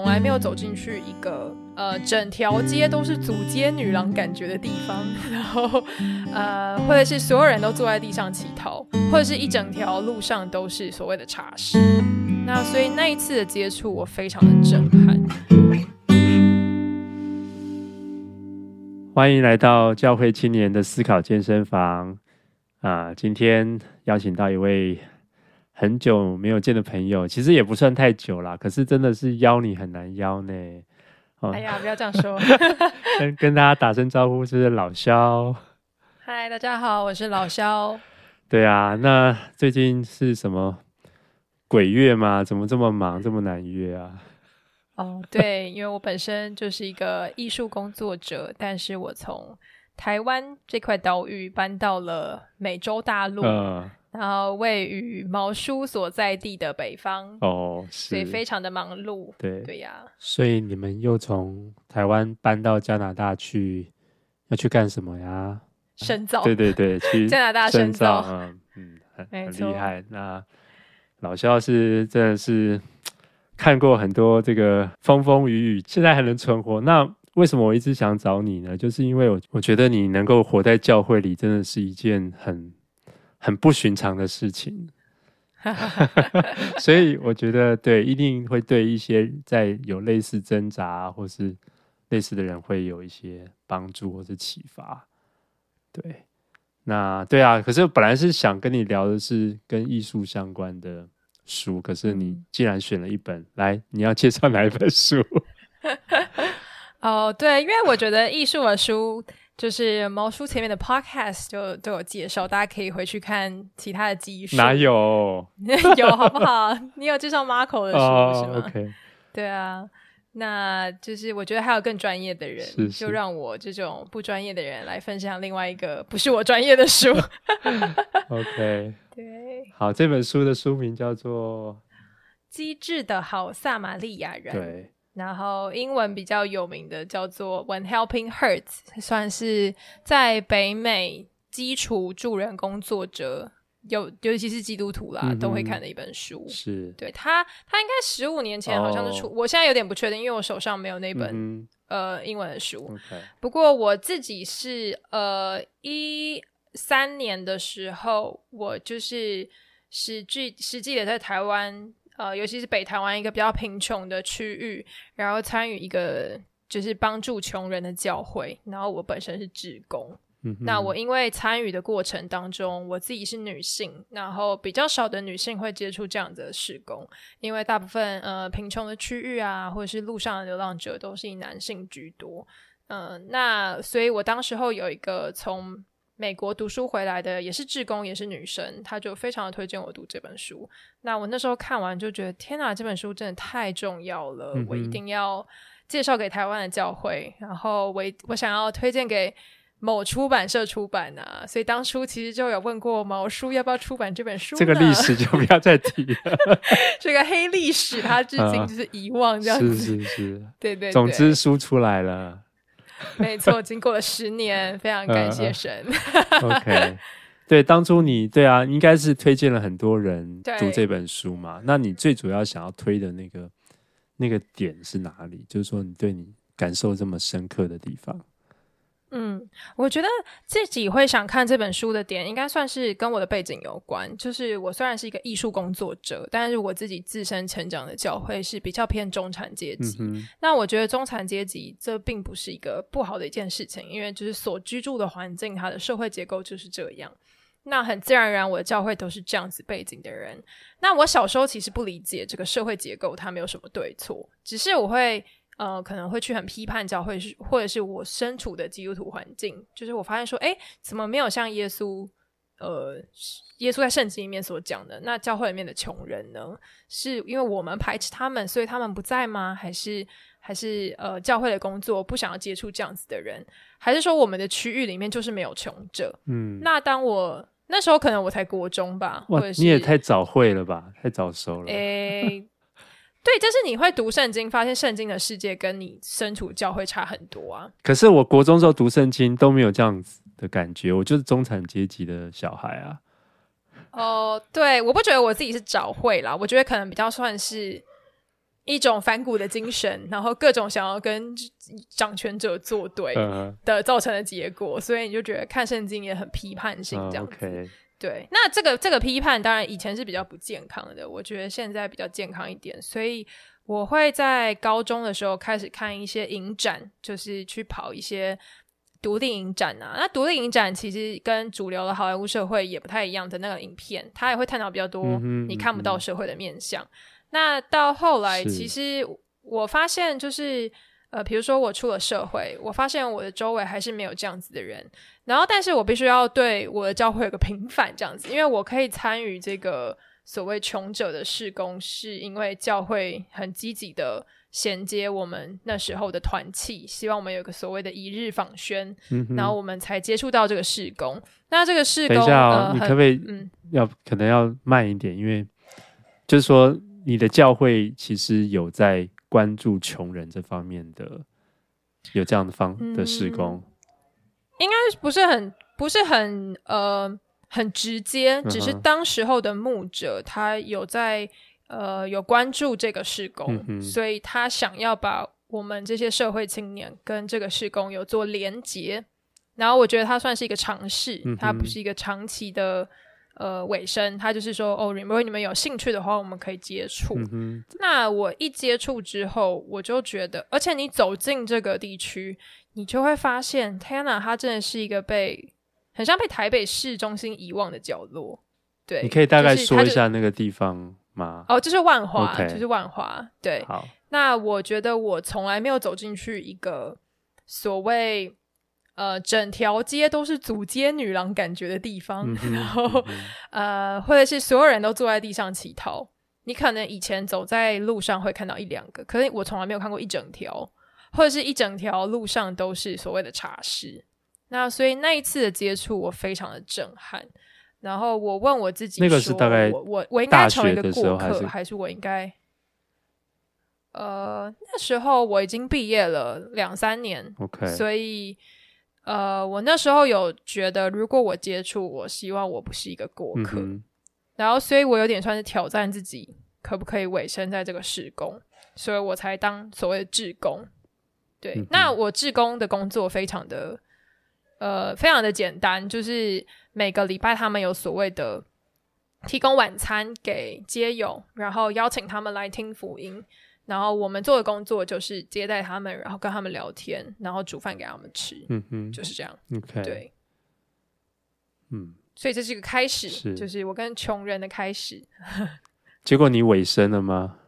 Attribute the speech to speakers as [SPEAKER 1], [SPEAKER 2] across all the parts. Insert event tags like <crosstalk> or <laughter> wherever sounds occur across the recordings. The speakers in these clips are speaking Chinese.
[SPEAKER 1] 从来没有走进去一个呃整条街都是阻街女郎感觉的地方，<laughs> 然后呃或者是所有人都坐在地上乞讨，或者是一整条路上都是所谓的茶室。那所以那一次的接触，我非常的震撼。
[SPEAKER 2] 欢迎来到教会青年的思考健身房啊！今天邀请到一位。很久没有见的朋友，其实也不算太久啦，可是真的是邀你很难邀呢。
[SPEAKER 1] 哦、哎呀，不要这样说。
[SPEAKER 2] 跟跟大家打声招呼，是老肖。
[SPEAKER 1] 嗨，大家好，我是老肖。<laughs>
[SPEAKER 2] 对啊，那最近是什么鬼月吗？怎么这么忙，这么难约啊？
[SPEAKER 1] 哦，对，因为我本身就是一个艺术工作者，但是我从台湾这块岛屿搬到了美洲大陆。嗯然后位于毛叔所在地的北方
[SPEAKER 2] 哦，是，
[SPEAKER 1] 所以非常的忙碌。
[SPEAKER 2] 对
[SPEAKER 1] 对呀，
[SPEAKER 2] 所以你们又从台湾搬到加拿大去，要去干什么呀？
[SPEAKER 1] 深造。
[SPEAKER 2] 对对对，去 <laughs>
[SPEAKER 1] 加拿大深造。
[SPEAKER 2] 嗯嗯，很很厉害。那老肖是真的是看过很多这个风风雨雨，现在还能存活。那为什么我一直想找你呢？就是因为我我觉得你能够活在教会里，真的是一件很。很不寻常的事情，<laughs> 所以我觉得对，一定会对一些在有类似挣扎或是类似的人会有一些帮助或者启发。对，那对啊，可是本来是想跟你聊的是跟艺术相关的书，可是你既然选了一本，来，你要介绍哪一本书？<laughs>
[SPEAKER 1] 哦，对，因为我觉得艺术的书。就是毛叔前面的 podcast 就都有介绍，大家可以回去看其他的集数。
[SPEAKER 2] 哪有？<laughs>
[SPEAKER 1] 有好不好？<laughs> 你有介绍 Marco 的书、oh, 是吗
[SPEAKER 2] ？OK。
[SPEAKER 1] 对啊，那就是我觉得还有更专业的人，是是就让我这种不专业的人来分享另外一个不是我专业的书。<laughs>
[SPEAKER 2] OK。
[SPEAKER 1] 对。
[SPEAKER 2] 好，这本书的书名叫做《
[SPEAKER 1] 机智的好撒玛利亚人》。
[SPEAKER 2] 对。
[SPEAKER 1] 然后英文比较有名的叫做《When Helping Hurts》，算是在北美基础助人工作者，有尤其是基督徒啦、嗯，都会看的一本书。
[SPEAKER 2] 是，
[SPEAKER 1] 对他，他应该十五年前好像是出、哦，我现在有点不确定，因为我手上没有那本、嗯、呃英文的书。不过我自己是呃一三年的时候，我就是实际实际的在台湾。呃，尤其是北台湾一个比较贫穷的区域，然后参与一个就是帮助穷人的教会，然后我本身是职工。嗯，那我因为参与的过程当中，我自己是女性，然后比较少的女性会接触这样子的施工，因为大部分呃贫穷的区域啊，或者是路上的流浪者都是以男性居多。嗯，呃，那所以我当时候有一个从美国读书回来的也是志工，也是女生，她就非常的推荐我读这本书。那我那时候看完就觉得，天哪，这本书真的太重要了，嗯、我一定要介绍给台湾的教会。然后我我想要推荐给某出版社出版啊。所以当初其实就有问过毛叔要不要出版这本书。这
[SPEAKER 2] 个历史就不要再提了，<laughs>
[SPEAKER 1] 这个黑历史他至今就是遗忘这样子。
[SPEAKER 2] 是是是，
[SPEAKER 1] 对，对对。
[SPEAKER 2] 总之书出来了。<laughs>
[SPEAKER 1] 没错，经过了十年，非常感谢神。<laughs>
[SPEAKER 2] 呃、OK，对，当初你对啊，应该是推荐了很多人读这本书嘛。那你最主要想要推的那个那个点是哪里？就是说，你对你感受这么深刻的地方。
[SPEAKER 1] 嗯，我觉得自己会想看这本书的点，应该算是跟我的背景有关。就是我虽然是一个艺术工作者，但是我自己自身成长的教会是比较偏中产阶级。嗯。那我觉得中产阶级这并不是一个不好的一件事情，因为就是所居住的环境，它的社会结构就是这样。那很自然而然，我的教会都是这样子背景的人。那我小时候其实不理解这个社会结构，它没有什么对错，只是我会。呃，可能会去很批判教会，是或者是我身处的基督徒环境，就是我发现说，哎，怎么没有像耶稣，呃，耶稣在圣经里面所讲的，那教会里面的穷人呢？是因为我们排斥他们，所以他们不在吗？还是还是呃，教会的工作不想要接触这样子的人？还是说我们的区域里面就是没有穷者？嗯，那当我那时候可能我才国中吧，或者是
[SPEAKER 2] 你也太早会了吧，太早熟了，
[SPEAKER 1] 诶对，就是你会读圣经，发现圣经的世界跟你身处教会差很多啊。
[SPEAKER 2] 可是我国中时候读圣经都没有这样子的感觉，我就是中产阶级的小孩啊。
[SPEAKER 1] 哦，对，我不觉得我自己是早会啦，我觉得可能比较算是一种反骨的精神，然后各种想要跟掌权者作对的造成的结果，所以你就觉得看圣经也很批判性这样子。Uh, okay. 对，那这个这个批判当然以前是比较不健康的，我觉得现在比较健康一点，所以我会在高中的时候开始看一些影展，就是去跑一些独立影展啊。那独立影展其实跟主流的好莱坞社会也不太一样的那个影片，它也会探讨比较多你看不到社会的面相。嗯那到后来，其实我发现，就是呃，比如说我出了社会，我发现我的周围还是没有这样子的人。然后，但是我必须要对我的教会有个平反，这样子，因为我可以参与这个所谓穷者的事工，是因为教会很积极的衔接我们那时候的团契，希望我们有个所谓的一日访宣，嗯、然后我们才接触到这个事工。那这个事工，等一下、哦
[SPEAKER 2] 呃、你可不可以嗯，要可能要慢一点，因为就是说。你的教会其实有在关注穷人这方面的，有这样的方的施工，
[SPEAKER 1] 应该不是很不是很呃很直接，只是当时候的牧者他有在呃有关注这个施工，嗯，所以他想要把我们这些社会青年跟这个施工有做连结，然后我觉得他算是一个尝试，他不是一个长期的。呃，尾声，他就是说，哦，如果你们有兴趣的话，我们可以接触。嗯。那我一接触之后，我就觉得，而且你走进这个地区，你就会发现，天哪，它真的是一个被很像被台北市中心遗忘的角落。对，
[SPEAKER 2] 你可以大概说一下那个地方吗？
[SPEAKER 1] 哦，就是万华.就是万华。对，好。那我觉得我从来没有走进去一个所谓。呃，整条街都是组街女郎感觉的地方，嗯、然后、嗯、呃，或者是所有人都坐在地上乞讨。你可能以前走在路上会看到一两个，可是我从来没有看过一整条，或者是一整条路上都是所谓的茶室。那所以那一次的接触，我非常的震撼。然后我问我自己，
[SPEAKER 2] 那个是大概
[SPEAKER 1] 我我我应该成为一个过客，还是我应该？呃，那时候我已经毕业了两三年
[SPEAKER 2] ，OK，
[SPEAKER 1] 所以。呃，我那时候有觉得，如果我接触，我希望我不是一个过客，嗯、然后，所以我有点算是挑战自己，可不可以委身在这个事工，所以我才当所谓的志工。对、嗯，那我志工的工作非常的，呃，非常的简单，就是每个礼拜他们有所谓的提供晚餐给街友，然后邀请他们来听福音。然后我们做的工作就是接待他们，然后跟他们聊天，然后煮饭给他们吃，嗯嗯，就是这样。
[SPEAKER 2] OK，
[SPEAKER 1] 对，
[SPEAKER 2] 嗯，
[SPEAKER 1] 所以这是一个开始，是就是我跟穷人的开始。<laughs>
[SPEAKER 2] 结果你尾声了吗？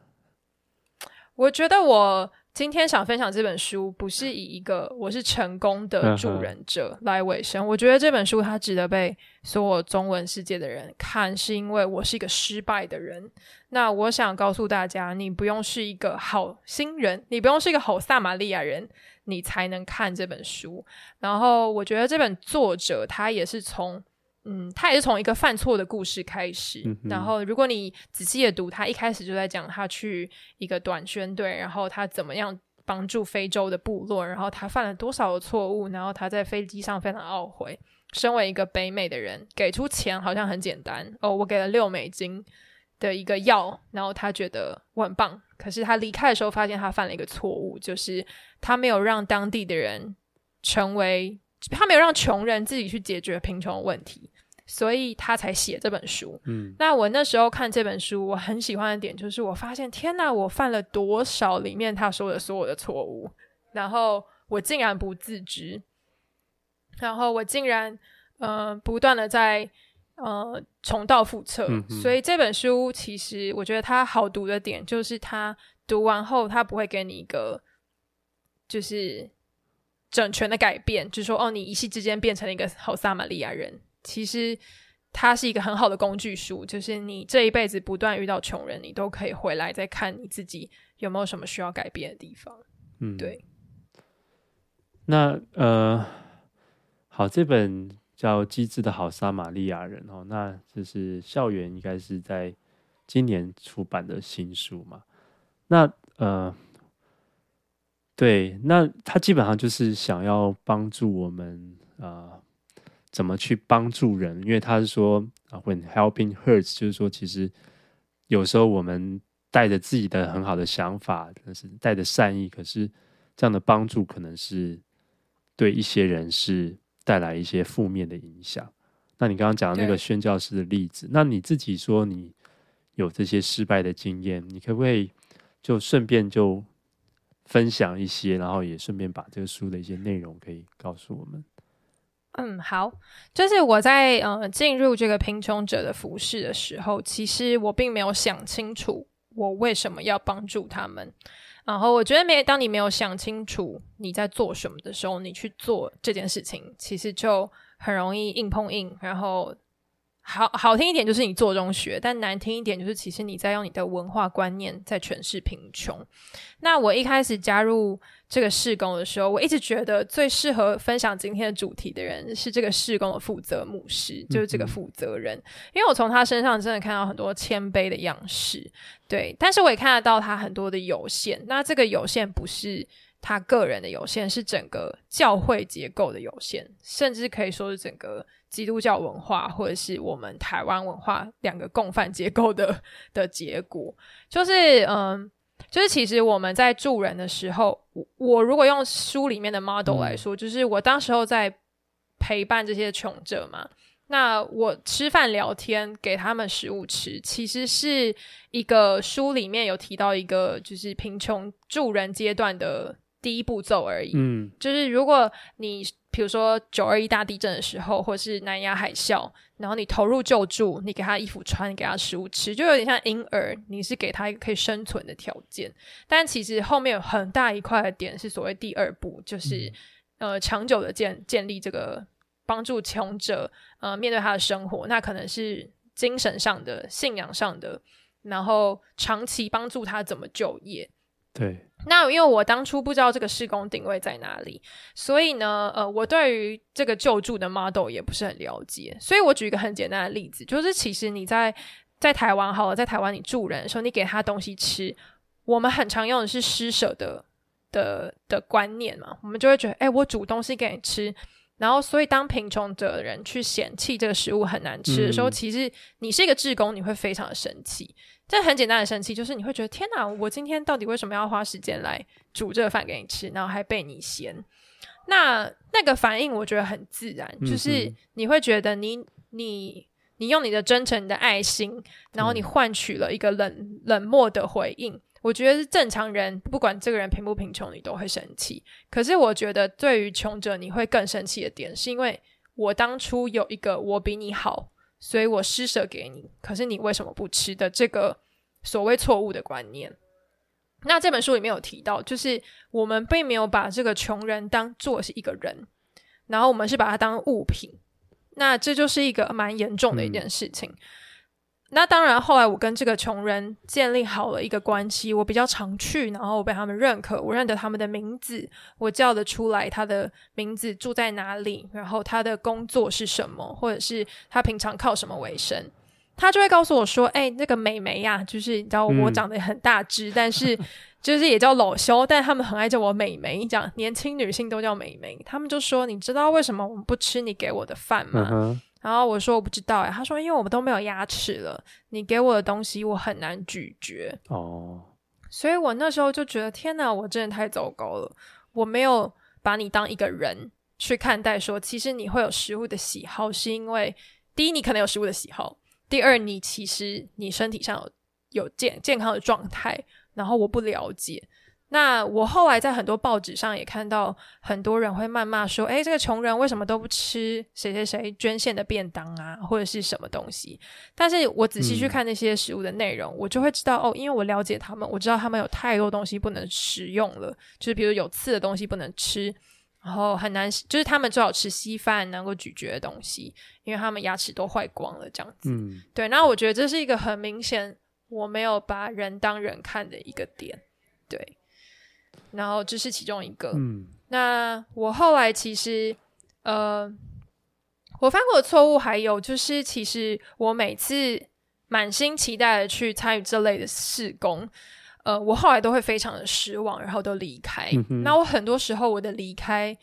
[SPEAKER 1] 我觉得我。今天想分享这本书，不是以一个我是成功的助人者来尾声。我觉得这本书它值得被所有中文世界的人看，是因为我是一个失败的人。那我想告诉大家，你不用是一个好心人，你不用是一个好撒玛利亚人，你才能看这本书。然后我觉得这本作者他也是从。嗯，他也是从一个犯错的故事开始，嗯，然后如果你仔细的读，他一开始就在讲他去一个短宣队，然后他怎么样帮助非洲的部落，然后他犯了多少的错误，然后他在飞机上非常懊悔。身为一个北美的人，给出钱好像很简单哦，我给了六美金的一个药，然后他觉得我很棒。可是他离开的时候，发现他犯了一个错误，就是他没有让当地的人成为。他没有让穷人自己去解决贫穷的问题，所以他才写这本书。嗯，那我那时候看这本书，我很喜欢的点就是，我发现天哪，我犯了多少里面他说的所有的错误，然后我竟然不自知，然后我竟然呃不断的在呃重蹈覆辙。嗯。所以这本书其实我觉得它好读的点就是，它读完后它不会给你一个就是。整全的改变，就是说，哦，你一夕之间变成了一个好撒玛利亚人。其实，它是一个很好的工具书，就是你这一辈子不断遇到穷人，你都可以回来再看你自己有没有什么需要改变的地方。嗯，对。
[SPEAKER 2] 那呃，好，这本叫《机智的好撒玛利亚人》哦，那就是校园应该是在今年出版的新书嘛？那呃。对，那他基本上就是想要帮助我们啊、呃，怎么去帮助人？因为他是说啊，when helping hurts，就是说其实有时候我们带着自己的很好的想法，但是带着善意，可是这样的帮助可能是对一些人是带来一些负面的影响。那你刚刚讲的那个宣教师的例子，那你自己说你有这些失败的经验，你可不可以就顺便就分享一些，然后也顺便把这个书的一些内容可以告诉我们？
[SPEAKER 1] 嗯，好，就是我在呃进入这个贫穷者的服饰的时候，其实我并没有想清楚我为什么要帮助他们。然后我觉得没，当你没有想清楚你在做什么的时候，你去做这件事情，其实就很容易硬碰硬，然后。好好听一点就是你做中学，但难听一点就是其实你在用你的文化观念在诠释贫穷。那我一开始加入这个事工的时候，我一直觉得最适合分享今天的主题的人是这个事工的负责牧师，就是这个负责人，嗯嗯，因为我从他身上真的看到很多谦卑的样式，对，但是我也看得到他很多的有限。那这个有限不是他个人的有限，是整个教会结构的有限，甚至可以说是整个。基督教文化或者是我们台湾文化两个共犯结构的的结果，就是嗯，就是其实我们在助人的时候，我我如果用书里面的 model 来说，嗯、就是我当时候在陪伴这些穷者嘛，那我吃饭聊天给他们食物吃，其实是一个书里面有提到一个就是贫穷助人阶段的第一步骤而已。嗯，就是如果你。比如说九二一大地震的时候，或是南亚海啸，然后你投入救助，你给他衣服穿，你给他食物吃，就有点像婴儿，你是给他一个可以生存的条件。但其实后面有很大一块的点是所谓第二步，就是、嗯、呃长久的建建立这个帮助穷者呃面对他的生活，那可能是精神上的、信仰上的，然后长期帮助他怎么就业。
[SPEAKER 2] 对。
[SPEAKER 1] 那因为我当初不知道这个施工定位在哪里，所以呢，呃，我对于这个救助的 model 也不是很了解。所以我举一个很简单的例子，就是其实你在在台湾好了，在台湾你住人的时候，你给他东西吃，我们很常用的是施舍的的的观念嘛，我们就会觉得，哎，我煮东西给你吃，然后所以当贫穷的人去嫌弃这个食物很难吃的时候，嗯、其实你是一个志工，你会非常的生气。这很简单的生气，就是你会觉得天哪，我今天到底为什么要花时间来煮这个饭给你吃，然后还被你嫌？那那个反应我觉得很自然，就是你会觉得你你你用你的真诚、你的爱心，然后你换取了一个冷冷漠的回应。我觉得是正常人，不管这个人贫不贫穷，你都会生气。可是我觉得对于穷者，你会更生气的点，是因为我当初有一个我比你好。所以我施舍给你，可是你为什么不吃的这个所谓错误的观念？那这本书里面有提到，就是我们并没有把这个穷人当做是一个人，然后我们是把它当物品，那这就是一个蛮严重的一件事情。那当然，后来我跟这个穷人建立好了一个关系，我比较常去，然后我被他们认可，我认得他们的名字，我叫得出来他的名字，住在哪里，然后他的工作是什么，或者是他平常靠什么为生，他就会告诉我说：“哎、那个美眉呀，就是你知道我长得很大只，但是就是也叫老萧，但他们很爱叫我美眉，讲年轻女性都叫美眉，他们就说：你知道为什么我们不吃你给我的饭吗？”然后我说我不知道哎，他说因为我们都没有牙齿了，你给我的东西我很难咀嚼哦，所以我那时候就觉得天哪，我真的太糟糕了，我没有把你当一个人去看待说，说其实你会有食物的喜好，是因为第一你可能有食物的喜好，第二你其实你身体上有有健健康的状态，然后我不了解。那我后来在很多报纸上也看到很多人会谩骂说：“诶，这个穷人为什么都不吃谁谁谁捐献的便当啊，或者是什么东西？”但是我仔细去看那些食物的内容，嗯、我就会知道哦，因为我了解他们，我知道他们有太多东西不能食用了，就是比如有刺的东西不能吃，然后很难，就是他们最好吃稀饭能够咀嚼的东西，因为他们牙齿都坏光了这样子。嗯，对。那我觉得这是一个很明显我没有把人当人看的一个点，对。然后这是其中一个。嗯，那我后来其实，呃，我犯过的错误还有就是，其实我每次满心期待的去参与这类的试工，呃，我后来都会非常的失望，然后都离开。嗯。那我很多时候我的离开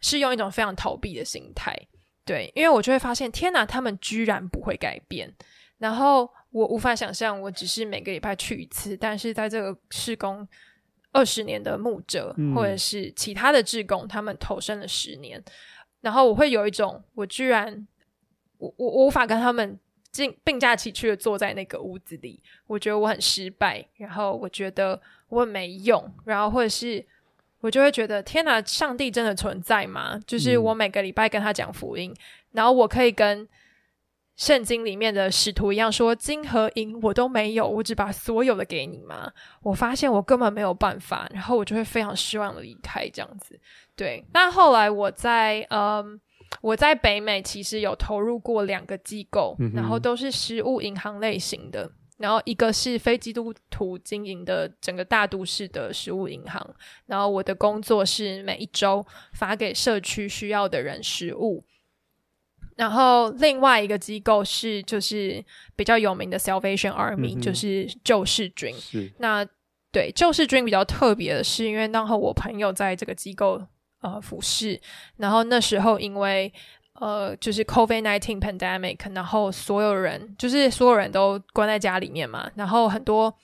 [SPEAKER 1] 是用一种非常逃避的心态，对，因为我就会发现，天哪，他们居然不会改变。然后我无法想象，我只是每个礼拜去一次，但是在这个施工二十年的牧者，嗯、或者是其他的志工，他们投身了十年，然后我会有一种，我居然，我我我无法跟他们并并驾齐驱的坐在那个屋子里，我觉得我很失败，然后我觉得我很没用，然后或者是我就会觉得，天哪，上帝真的存在吗？就是我每个礼拜跟他讲福音，嗯、然后我可以跟。圣经里面的使徒一样说：“金和银我都没有，我只把所有的给你嘛。”我发现我根本没有办法，然后我就会非常失望的离开这样子。对，那后来我在嗯，我在北美其实有投入过两个机构，嗯、然后都是食物银行类型的。然后一个是非基督徒经营的整个大都市的食物银行，然后我的工作是每一周发给社区需要的人食物。然后另外一个机构是就是比较有名的 Salvation Army，、嗯、就是救世军。是那对救世军比较特别的是，因为当时我朋友在这个机构呃服侍，然后那时候因为呃就是 COVID nineteen pandemic，然后所有人就是所有人都关在家里面嘛，然后很多。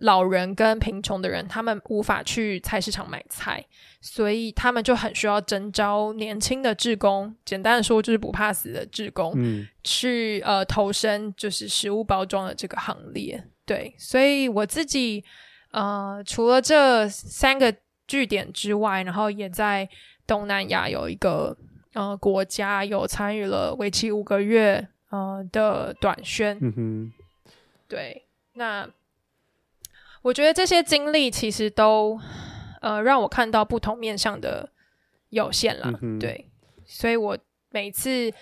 [SPEAKER 1] 老人跟贫穷的人，他们无法去菜市场买菜，所以他们就很需要征招年轻的志工，简单的说就是不怕死的志工，嗯，去呃投身就是食物包装的这个行列。对，所以我自己呃除了这三个据点之外，然后也在东南亚有一个呃国家有参与了为期五个月呃的短宣。嗯哼，对，那。我觉得这些经历其实都，呃，让我看到不同面向的有限啦。嗯、对，所以我每次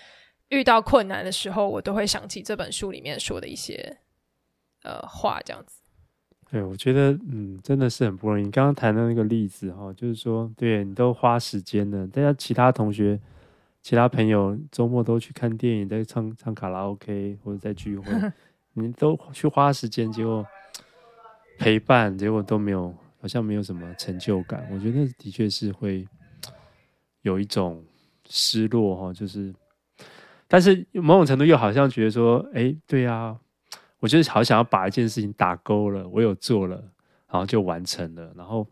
[SPEAKER 1] 遇到困难的时候，我都会想起这本书里面说的一些呃话，这样子。
[SPEAKER 2] 对，我觉得嗯，真的是很不容易。你刚刚谈的那个例子哈，就是说，对你都花时间了，大家其他同学、其他朋友周末都去看电影，在唱唱卡拉 OK 或者在聚会，<laughs> 你都去花时间，结果。陪伴，结果都没有，好像没有什么成就感。我觉得的确是会有一种失落哈，就是，但是某种程度又好像觉得说，哎，对呀，我就是好想要把一件事情打勾了，我有做了，然后就完成了，然后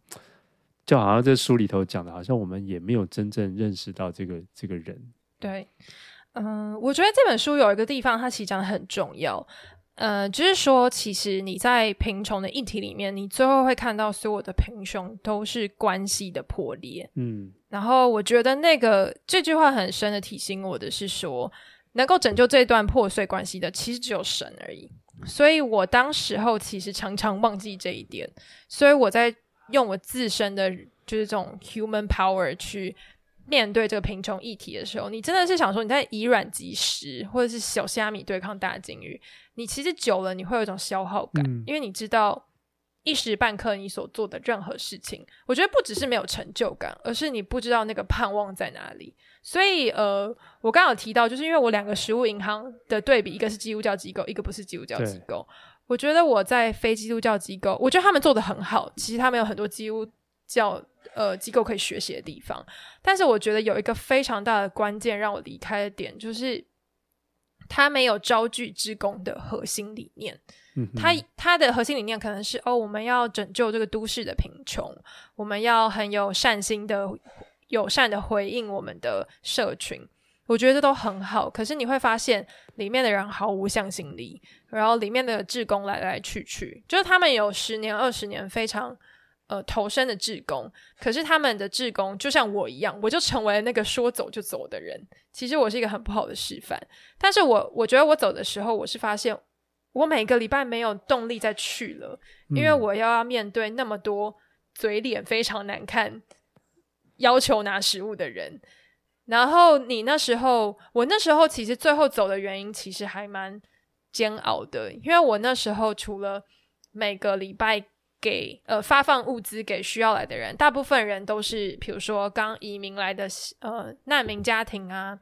[SPEAKER 2] 就好像这书里头讲的，好像我们也没有真正认识到这个这个人。
[SPEAKER 1] 对，嗯，我觉得这本书有一个地方，它其实讲的很重要。呃，就是说，其实你在贫穷的议题里面，你最后会看到所有的贫穷都是关系的破裂。嗯，然后我觉得那个这句话很深的提醒我的是说，能够拯救这段破碎关系的，其实只有神而已。所以我当时候其实常常忘记这一点，所以我在用我自身的就是这种 human power 去。面对这个贫穷议题的时候，你真的是想说你在以软击石，或者是小虾米对抗大鲸鱼。你其实久了，你会有一种消耗感，嗯、因为你知道一时半刻你所做的任何事情，我觉得不只是没有成就感，而是你不知道那个盼望在哪里。所以，呃，我刚刚有提到，就是因为我两个食物银行的对比，一个是基督教机构，一个不是基督教机构。我觉得我在非基督教机构，我觉得他们做的很好。其实他们有很多基督教。呃，机构可以学习的地方，但是我觉得有一个非常大的关键让我离开的点，就是他没有招聚志工的核心理念。他他的核心理念可能是哦，我们要拯救这个都市的贫穷，我们要很有善心的、友善的回应我们的社群。我觉得都很好，可是你会发现里面的人毫无向心力，然后里面的志工来来去去，就是他们有十年、二十年非常。呃，投身的志工，可是他们的志工就像我一样，我就成为了那个说走就走的人。其实我是一个很不好的示范，但是我我觉得我走的时候，我是发现我每个礼拜没有动力再去了，因为我要要面对那么多嘴脸非常难看、要求拿食物的人。然后你那时候，我那时候其实最后走的原因，其实还蛮煎熬的，因为我那时候除了每个礼拜。给呃发放物资给需要来的人，大部分人都是比如说刚移民来的呃难民家庭啊，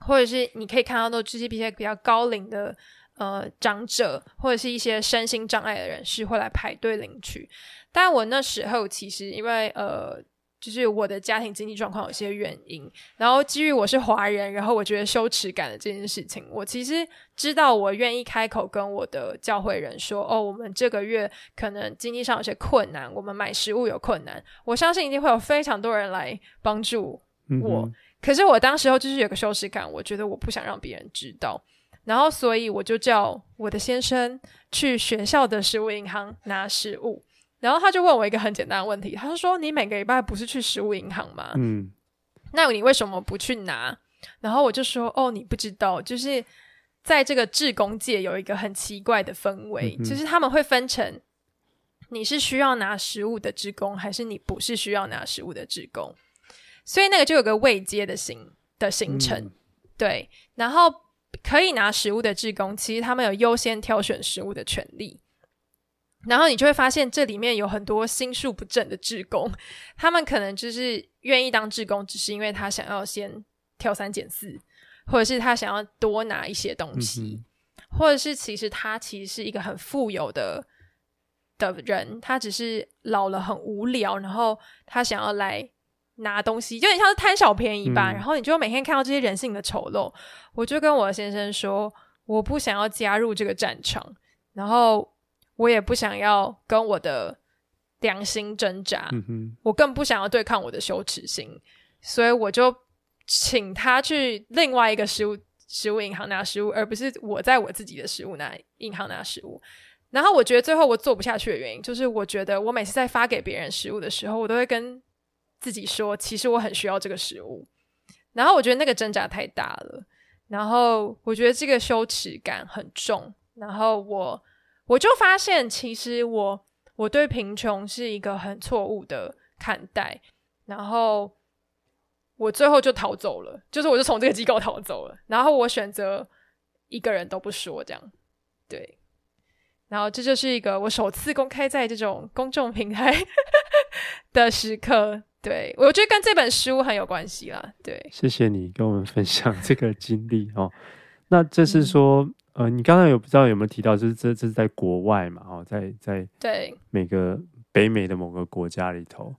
[SPEAKER 1] 或者是你可以看到都是一些比较高龄的呃长者，或者是一些身心障碍的人士会来排队领取。但我那时候其实因为呃就是我的家庭经济状况有些原因，然后基于我是华人，然后我觉得羞耻感的这件事情，我其实知道我愿意开口跟我的教会人说，哦，我们这个月可能经济上有些困难，我们买食物有困难，我相信一定会有非常多人来帮助我。嗯、可是我当时候就是有个羞耻感，我觉得我不想让别人知道，然后所以我就叫我的先生去学校的食物银行拿食物。然后他就问我一个很简单的问题，他就说：“你每个礼拜不是去食物银行吗？嗯，那你为什么不去拿？”然后我就说：“哦，你不知道，就是在这个志工界有一个很奇怪的氛围，嗯、就是他们会分成你是需要拿食物的志工，还是你不是需要拿食物的志工。所以那个就有个未接的形的形成，嗯、对。然后可以拿食物的志工，其实他们有优先挑选食物的权利。”然后你就会发现，这里面有很多心术不正的志工，<laughs> 他们可能就是愿意当志工，只是因为他想要先挑三拣四，或者是他想要多拿一些东西，嗯、或者是其实他其实是一个很富有的的人，他只是老了很无聊，然后他想要来拿东西，就有点像是贪小便宜吧。嗯、然后你就每天看到这些人性的丑陋，我就跟我先生说，我不想要加入这个战场，然后。我也不想要跟我的良心挣扎，嗯、我更不想要对抗我的羞耻心，所以我就请他去另外一个食物食物银行拿食物，而不是我在我自己的食物拿银行拿食物。然后我觉得最后我做不下去的原因，就是我觉得我每次在发给别人食物的时候，我都会跟自己说，其实我很需要这个食物。然后我觉得那个挣扎太大了，然后我觉得这个羞耻感很重，然后我。我就发现，其实我我对贫穷是一个很错误的看待，然后我最后就逃走了，就是我就从这个机构逃走了，然后我选择一个人都不说，这样对，然后这就是一个我首次公开在这种公众平台的时刻，对，我觉得跟这本书很有关系啦，对，
[SPEAKER 2] 谢谢你跟我们分享这个经历哦，那这是说。嗯呃，你刚才有不知道有没有提到，就是这这是在国外嘛？哦，在在对每个北美的某个国家里头，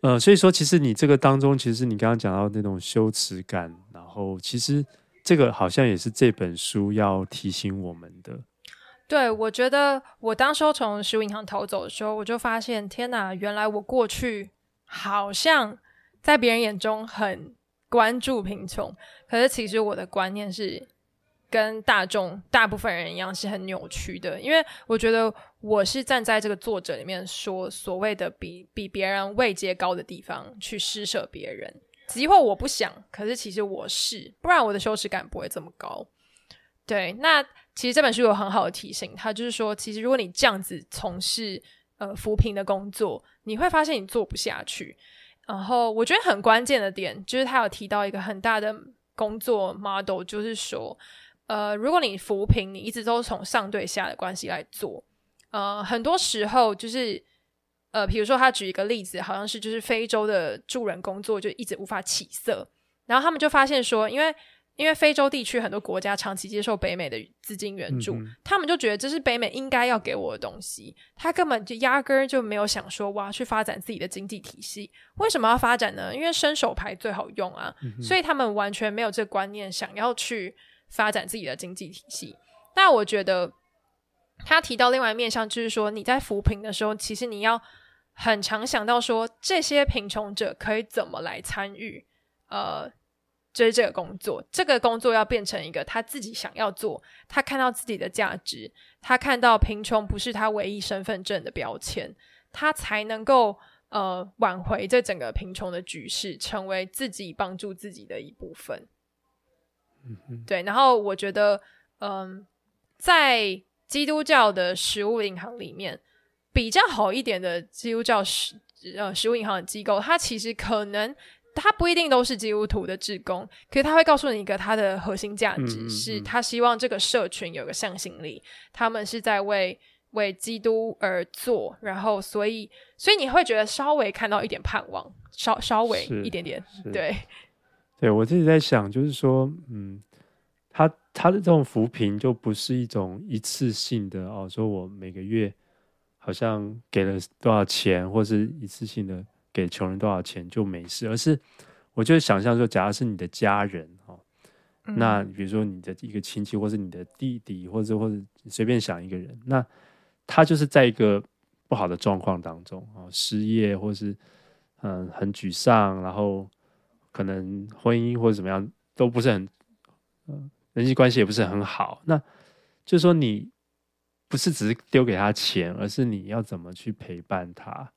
[SPEAKER 2] 呃，所以说其实你这个当中，其实你刚刚讲到那种羞耻感，然后其实这个好像也是这本书要提醒我们的。
[SPEAKER 1] 对，我觉得我当时候从食物银行逃走的时候，我就发现，天哪，原来我过去好像在别人眼中很关注贫穷，可是其实我的观念是。跟大众大部分人一样是很扭曲的，因为我觉得我是站在这个作者里面说所谓的比比别人位阶高的地方去施舍别人，即或我不想，可是其实我是，不然我的羞耻感不会这么高。对，那其实这本书有很好的提醒，他就是说，其实如果你这样子从事呃扶贫的工作，你会发现你做不下去。然后我觉得很关键的点就是他有提到一个很大的工作 model，就是说。呃，如果你扶贫，你一直都从上对下的关系来做，呃，很多时候就是，呃，比如说他举一个例子，好像是就是非洲的助人工作就一直无法起色，然后他们就发现说，因为因为非洲地区很多国家长期接受北美的资金援助，他们就觉得这是北美应该要给我的东西，他根本就压根儿就没有想说哇，去发展自己的经济体系，为什么要发展呢？因为伸手牌最好用啊，所以他们完全没有这个观念，想要去。发展自己的经济体系，但我觉得他提到另外一面向，就是说你在扶贫的时候，其实你要很常想到说，这些贫穷者可以怎么来参与，呃，就是这个工作，这个工作要变成一个他自己想要做，他看到自己的价值，他看到贫穷不是他唯一身份证的标签，他才能够呃挽回这整个贫穷的局势，成为自己帮助自己的一部分。对，然后我觉得，嗯，在基督教的食物银行里面，比较好一点的基督教食呃食物银行的机构，它其实可能它不一定都是基督徒的职工，可是他会告诉你一个它的核心价值是，他希望这个社群有个向心力，他们是在为为基督而做，然后所以所以你会觉得稍微看到一点盼望，稍稍微一点点，对。
[SPEAKER 2] 对，我自己在想，就是说，嗯，他他的这种扶贫就不是一种一次性的哦，说我每个月好像给了多少钱，或是一次性的给穷人多少钱就没事，而是我就想象说，假如是你的家人哦，嗯、那比如说你的一个亲戚，或是你的弟弟，或者或者随便想一个人，那他就是在一个不好的状况当中哦，失业，或是嗯很沮丧，然后可能婚姻或者怎么样都不是很，嗯，人际关系也不是很好，那就是说你。不是只是丢给他钱，而是你要怎么去陪伴他，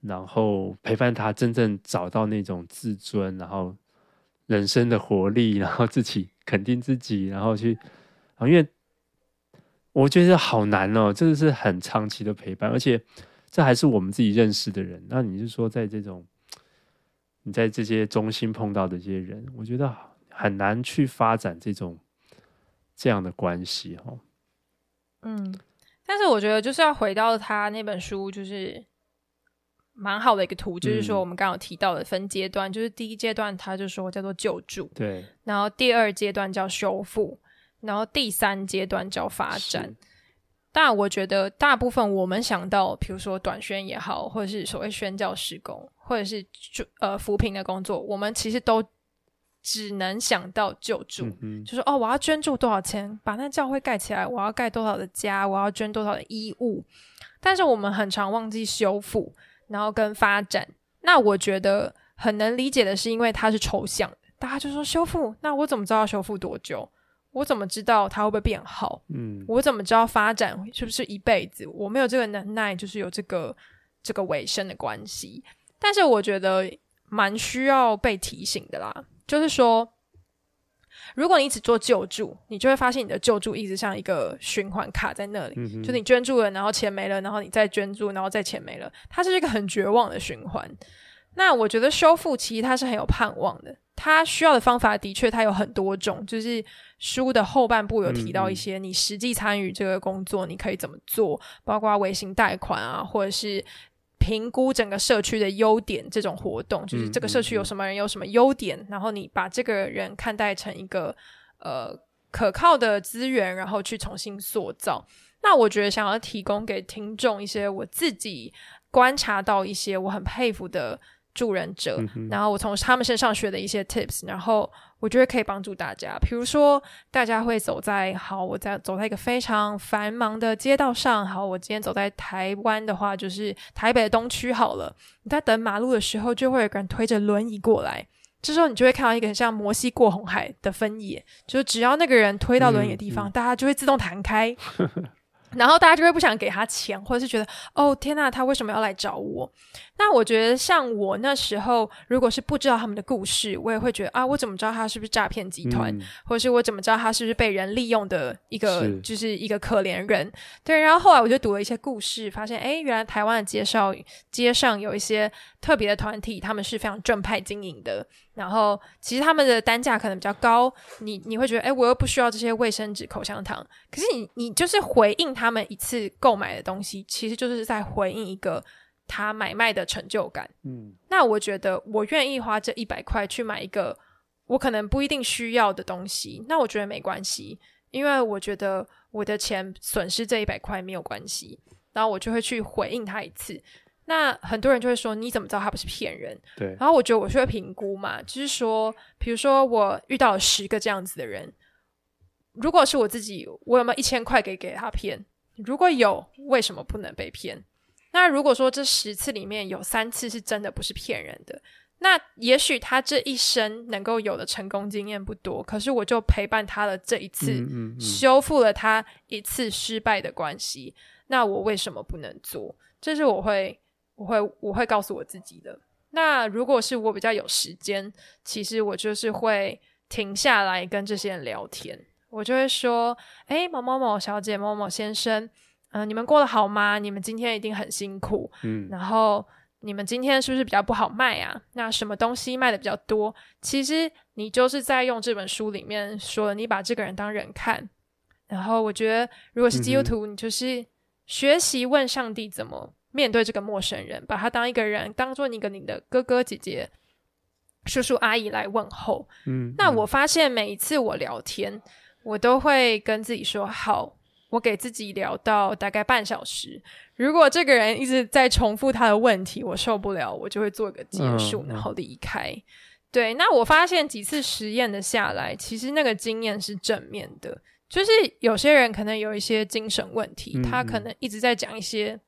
[SPEAKER 2] 然后陪伴他真正找到那种自尊，然后人生的活力，然后自己肯定自己，然后去啊，因为我觉得好难哦，这个是很长期的陪伴，而且这还是我们自己认识的人。那你是说，在这种你在这些中心碰到的这些人，我觉得很难去发展这种这样的关系哦。
[SPEAKER 1] 嗯，但是我觉得就是要回到他那本书，就是蛮好的一个图，嗯、就是说我们刚刚有提到的分阶段，就是第一阶段他就说叫做救助，
[SPEAKER 2] 对，
[SPEAKER 1] 然后第二阶段叫修复，然后第三阶段叫发展。但我觉得大部分我们想到，比如说短宣也好，或者是所谓宣教施工，或者是就呃扶贫的工作，我们其实都。只能想到救助，嗯、就说哦，我要捐助多少钱把那教会盖起来，我要盖多少的家，我要捐多少的衣物。但是我们很常忘记修复，然后跟发展。那我觉得很能理解的是，因为它是抽象的，大家就说修复，那我怎么知道要修复多久？我怎么知道它会不会变好？嗯，我怎么知道发展是不是一辈子？我没有这个能耐，就是有这个这个尾声的关系。但是我觉得蛮需要被提醒的啦。就是说，如果你只做救助，你就会发现你的救助一直像一个循环卡在那里。就你捐助了，然后钱没了，然后你再捐助，然后再钱没了，它是一个很绝望的循环。那我觉得修复其实它是很有盼望的。它需要的方法的确它有很多种，就是书的后半部有提到一些，你实际参与这个工作你可以怎么做，包括微型贷款啊，或者是。评估整个社区的优点，这种活动就是这个社区有什么人，有什么优点，嗯嗯嗯、然后你把这个人看待成一个呃可靠的资源，然后去重新塑造。那我觉得想要提供给听众一些我自己观察到一些我很佩服的助人者，嗯、然后我从他们身上学的一些 tips，然后。我觉得可以帮助大家，比如说，大家会走在好，我在走在一个非常繁忙的街道上。好，我今天走在台湾的话，就是台北的东区好了。你在等马路的时候，就会有个人推着轮椅过来，这时候你就会看到一个很像摩西过红海的分野，就是只要那个人推到轮椅的地方，嗯、大家就会自动弹开。<laughs> 然后大家就会不想给他钱，或者是觉得哦天呐，他为什么要来找我？那我觉得像我那时候，如果是不知道他们的故事，我也会觉得啊，我怎么知道他是不是诈骗集团，嗯、或者是我怎么知道他是不是被人利用的一个，是就是一个可怜人？对。然后后来我就读了一些故事，发现诶，原来台湾的街上街上有一些特别的团体，他们是非常正派经营的。然后其实他们的单价可能比较高，你你会觉得，诶，我又不需要这些卫生纸、口香糖，可是你你就是回应他们一次购买的东西，其实就是在回应一个他买卖的成就感。嗯，那我觉得我愿意花这一百块去买一个我可能不一定需要的东西，那我觉得没关系，因为我觉得我的钱损失这一百块没有关系，然后我就会去回应他一次。那很多人就会说，你怎么知道他不是骗人？对。然后我觉得我是会评估嘛，就是说，比如说我遇到了十个这样子的人，如果是我自己，我有没有一千块给给他骗？如果有，为什么不能被骗？那如果说这十次里面有三次是真的不是骗人的，那也许他这一生能够有的成功经验不多，可是我就陪伴他了这一次，嗯嗯嗯，修复了他一次失败的关系，那我为什么不能做？这是我会。我会我会告诉我自己的。那如果是我比较有时间，其实我就是会停下来跟这些人聊天。我就会说：“诶，某某某小姐，某某先生，嗯、呃，你们过得好吗？你们今天一定很辛苦。嗯，然后你们今天是不是比较不好卖啊？那什么东西卖的比较多？其实你就是在用这本书里面说，你把这个人当人看。然后我觉得，如果是基督徒，嗯、你就是学习问上帝怎么。”面对这个陌生人，把他当一个人，当做一个你的哥哥姐姐、叔叔阿姨来问候。嗯，那我发现每一次我聊天，我都会跟自己说：好，我给自己聊到大概半小时。如果这个人一直在重复他的问题，我受不了，我就会做一个结束，嗯、然后离开。对，那我发现几次实验的下来，其实那个经验是正面的。就是有些人可能有一些精神问题，嗯、他可能一直在讲一些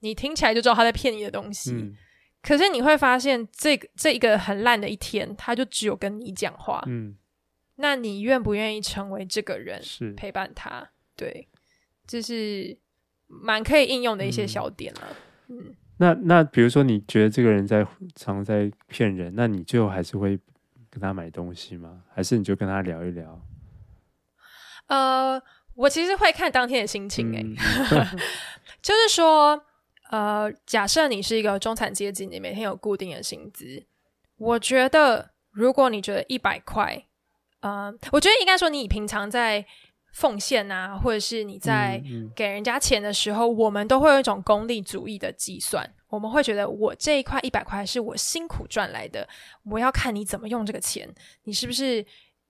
[SPEAKER 1] 你听起来就知道他在骗你的东西。嗯、可是你会发现，这个这一个很烂的一天，他就只有跟你讲话。嗯，那你愿不愿意成为这个人？是陪伴他？对，这、就是蛮可以应用的一些小点了。嗯，嗯
[SPEAKER 2] 那那比如说，你觉得这个人在常在骗人，那你最后还是会跟他买东西吗？还是你就跟他聊一聊？
[SPEAKER 1] 呃，我其实会看当天的心情诶、欸，嗯、<laughs> 就是说，呃，假设你是一个中产阶级，你每天有固定的薪资，我觉得如果你觉得一百块，呃，我觉得应该说你平常在奉献啊，或者是你在给人家钱的时候，嗯嗯、我们都会有一种功利主义的计算，我们会觉得我这一块一百块是我辛苦赚来的，我要看你怎么用这个钱，你是不是？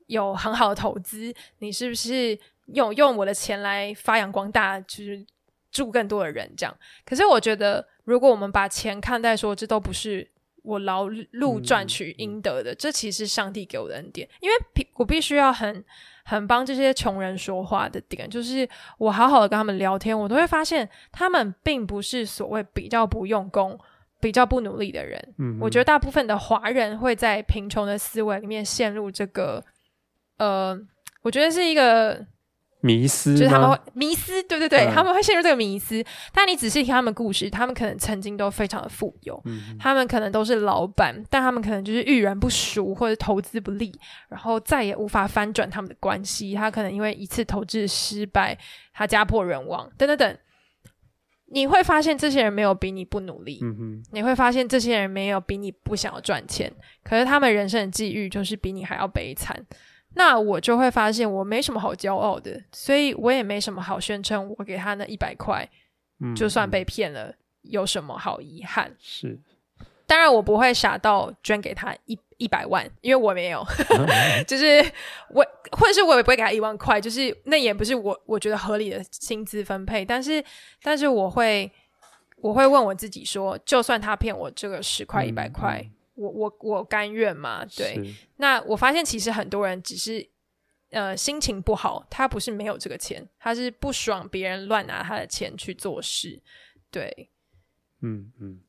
[SPEAKER 1] 有很好的投资，你是不是用用我的钱来发扬光大，就是助更多的人这样？可是我觉得，如果我们把钱看待说，这都不是我劳碌赚取应得的，嗯、这其实是上帝给我的恩典。因为我必须要很很帮这些穷人说话的点，就是我好好的跟他们聊天，我都会发现他们并不是所谓比较不用功、比较不努力的人。嗯，我觉得大部分的华人会在贫穷的思维里面陷入这个。呃，我觉得是一个
[SPEAKER 2] 迷思，
[SPEAKER 1] 就是他们会迷思，对对对，嗯、他们会陷入这个迷思。但你仔细听他们故事，他们可能曾经都非常的富有，嗯、他们可能都是老板，但他们可能就是遇人不淑或者投资不利，然后再也无法翻转他们的关系。他可能因为一次投资失败，他家破人亡，等等等。你会发现这些人没有比你不努力，嗯、你会发现这些人没有比你不想要赚钱，可是他们人生的际遇就是比你还要悲惨。那我就会发现我没什么好骄傲的，所以我也没什么好宣称。我给他那一百块，嗯、就算被骗了，有什么好遗憾？
[SPEAKER 2] 是，
[SPEAKER 1] 当然我不会傻到捐给他一一百万，因为我没有。<laughs> 就是我，或者是我也不会给他一万块，就是那也不是我我觉得合理的薪资分配。但是，但是我会我会问我自己说，就算他骗我这个十块一百块。我我我甘愿嘛？对，那我发现其实很多人只是呃心情不好，他不是没有这个钱，他是不爽别人乱拿他的钱去做事。对，
[SPEAKER 2] 嗯嗯，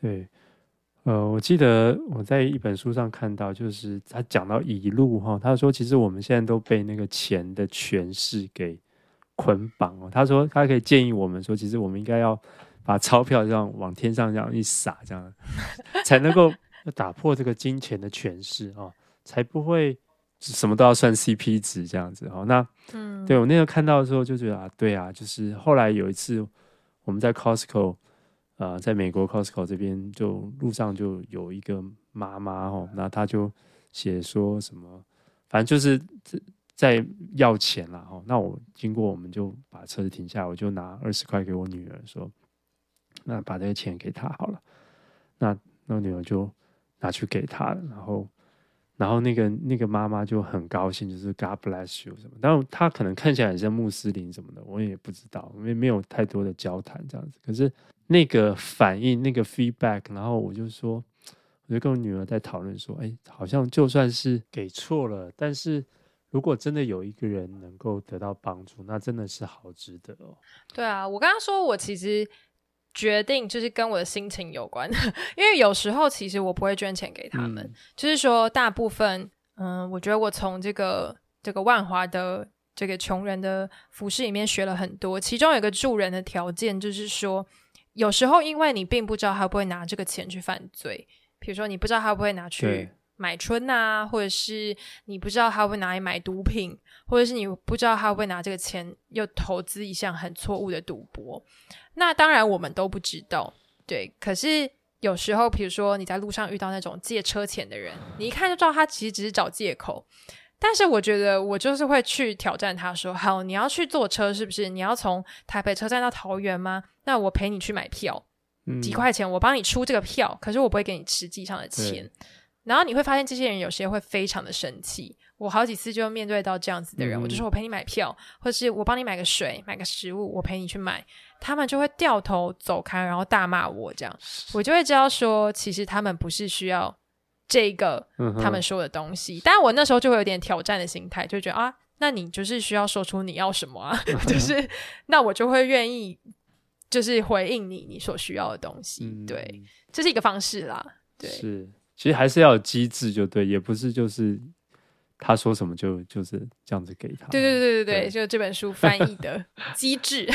[SPEAKER 2] 对，呃，我记得我在一本书上看到，就是他讲到一路哈，他说其实我们现在都被那个钱的权势给捆绑哦。他说他可以建议我们说，其实我们应该要。把钞票这样往天上这样一撒，这样才能够打破这个金钱的权势啊，才不会什么都要算 CP 值这样子哦。那嗯，对我那时候看到的时候就觉得啊，对啊，就是后来有一次我们在 Costco 啊、呃，在美国 Costco 这边就路上就有一个妈妈哦，那她就写说什么，反正就是在要钱啦哦。那我经过我们就把车子停下，我就拿二十块给我女儿说。那把这个钱给他好了，那那女儿就拿去给他了，然后，然后那个那个妈妈就很高兴，就是 God bless you 什么，但他可能看起来很像穆斯林什么的，我也不知道，因为没有太多的交谈这样子。可是那个反应，那个 feedback，然后我就说，我就跟我女儿在讨论说，哎，好像就算是给错了，但是如果真的有一个人能够得到帮助，那真的是好值得哦。
[SPEAKER 1] 对啊，我刚刚说我其实。决定就是跟我的心情有关，<laughs> 因为有时候其实我不会捐钱给他们，嗯、就是说大部分，嗯，我觉得我从这个这个万华的这个穷人的服饰里面学了很多，其中有一个助人的条件就是说，有时候因为你并不知道他会不会拿这个钱去犯罪，比如说你不知道他会不会拿去买春啊，或者是你不知道他会不会拿来买毒品，或者是你不知道他会拿这个钱又投资一项很错误的赌博。那当然，我们都不知道，对。可是有时候，比如说你在路上遇到那种借车钱的人，你一看就知道他其实只是找借口。但是我觉得，我就是会去挑战他说：“好，你要去坐车是不是？你要从台北车站到桃园吗？那我陪你去买票，嗯、几块钱我帮你出这个票，可是我不会给你实际上的钱。对”然后你会发现，这些人有些会非常的生气。我好几次就面对到这样子的人，嗯、我就说我陪你买票，或者是我帮你买个水、买个食物，我陪你去买，他们就会掉头走开，然后大骂我这样，我就会知道说，其实他们不是需要这个他们说的东西，嗯、但我那时候就会有点挑战的心态，就觉得啊，那你就是需要说出你要什么啊，就是那我就会愿意就是回应你你所需要的东西，嗯、对，这是一个方式啦，对，
[SPEAKER 2] 是，其实还是要有机制就对，也不是就是。他说什么就就是这样子给他。
[SPEAKER 1] 对对对对对，对就这本书翻译的 <laughs> 机制。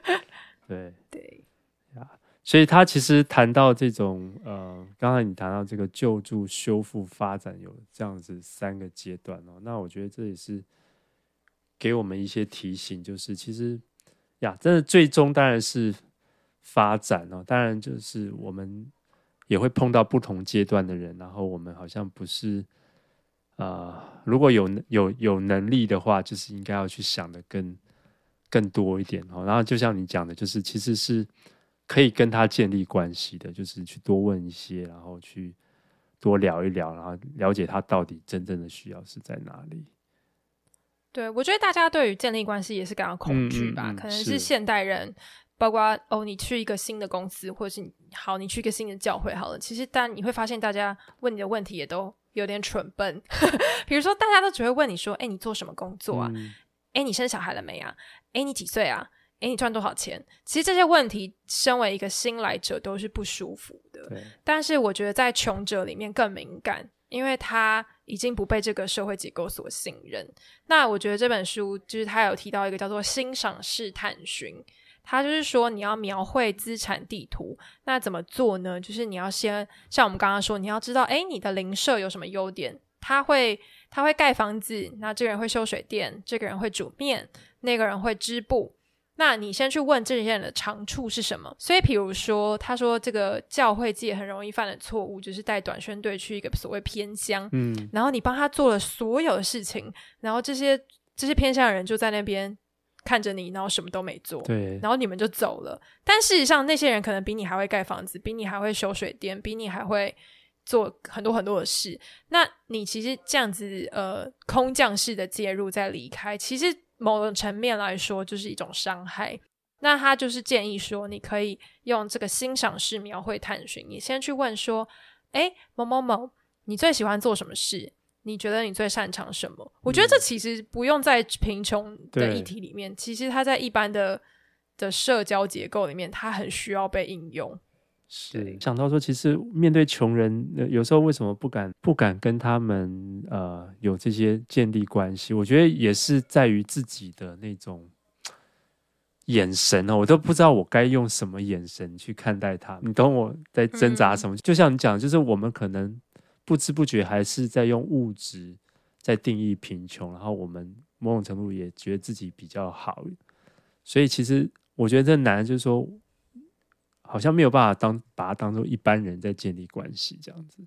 [SPEAKER 1] <laughs>
[SPEAKER 2] 对
[SPEAKER 1] 对
[SPEAKER 2] 呀，所以他其实谈到这种呃，刚才你谈到这个救助、修复、发展有这样子三个阶段哦。那我觉得这也是给我们一些提醒，就是其实呀，真的最终当然是发展哦。当然就是我们也会碰到不同阶段的人，然后我们好像不是。啊、呃，如果有有有能力的话，就是应该要去想的更更多一点哦。然后就像你讲的，就是其实是可以跟他建立关系的，就是去多问一些，然后去多聊一聊，然后了解他到底真正的需要是在哪里。
[SPEAKER 1] 对，我觉得大家对于建立关系也是感到恐惧吧？嗯嗯嗯、可能是现代人，是包括哦，你去一个新的公司，或者是好，你去一个新的教会，好了，其实但你会发现，大家问你的问题也都。有点蠢笨，<laughs> 比如说大家都只会问你说：“哎，你做什么工作啊？哎、嗯，你生小孩了没啊？哎，你几岁啊？哎，你赚多少钱？”其实这些问题，身为一个新来者都是不舒服的。但是我觉得在穷者里面更敏感，因为他已经不被这个社会结构所信任。那我觉得这本书就是他有提到一个叫做“欣赏式探寻”。他就是说，你要描绘资产地图，那怎么做呢？就是你要先像我们刚刚说，你要知道，诶，你的邻舍有什么优点？他会他会盖房子，那这个人会修水电，这个人会煮面，那个人会织布。那你先去问这些人的长处是什么？所以，比如说，他说这个教会界很容易犯的错误，就是带短宣队去一个所谓偏乡，嗯，然后你帮他做了所有的事情，然后这些这些偏乡的人就在那边。看着你，然后什么都没做，
[SPEAKER 2] 对，然
[SPEAKER 1] 后你们就走了。但事实上，那些人可能比你还会盖房子，比你还会修水电，比你还会做很多很多的事。那你其实这样子，呃，空降式的介入再离开，其实某种层面来说就是一种伤害。那他就是建议说，你可以用这个欣赏式描绘探寻，你先去问说，哎，某某某，你最喜欢做什么事？你觉得你最擅长什么？我觉得这其实不用在贫穷的议题里面，嗯、其实它在一般的的社交结构里面，它很需要被应用。
[SPEAKER 2] 是想到说，其实面对穷人，有时候为什么不敢不敢跟他们呃有这些建立关系？我觉得也是在于自己的那种眼神哦，我都不知道我该用什么眼神去看待他。你懂我在挣扎什么？嗯、就像你讲，就是我们可能。不知不觉还是在用物质在定义贫穷，然后我们某种程度也觉得自己比较好，所以其实我觉得这难，就是说好像没有办法当把它当做一般人在建立关系这样子。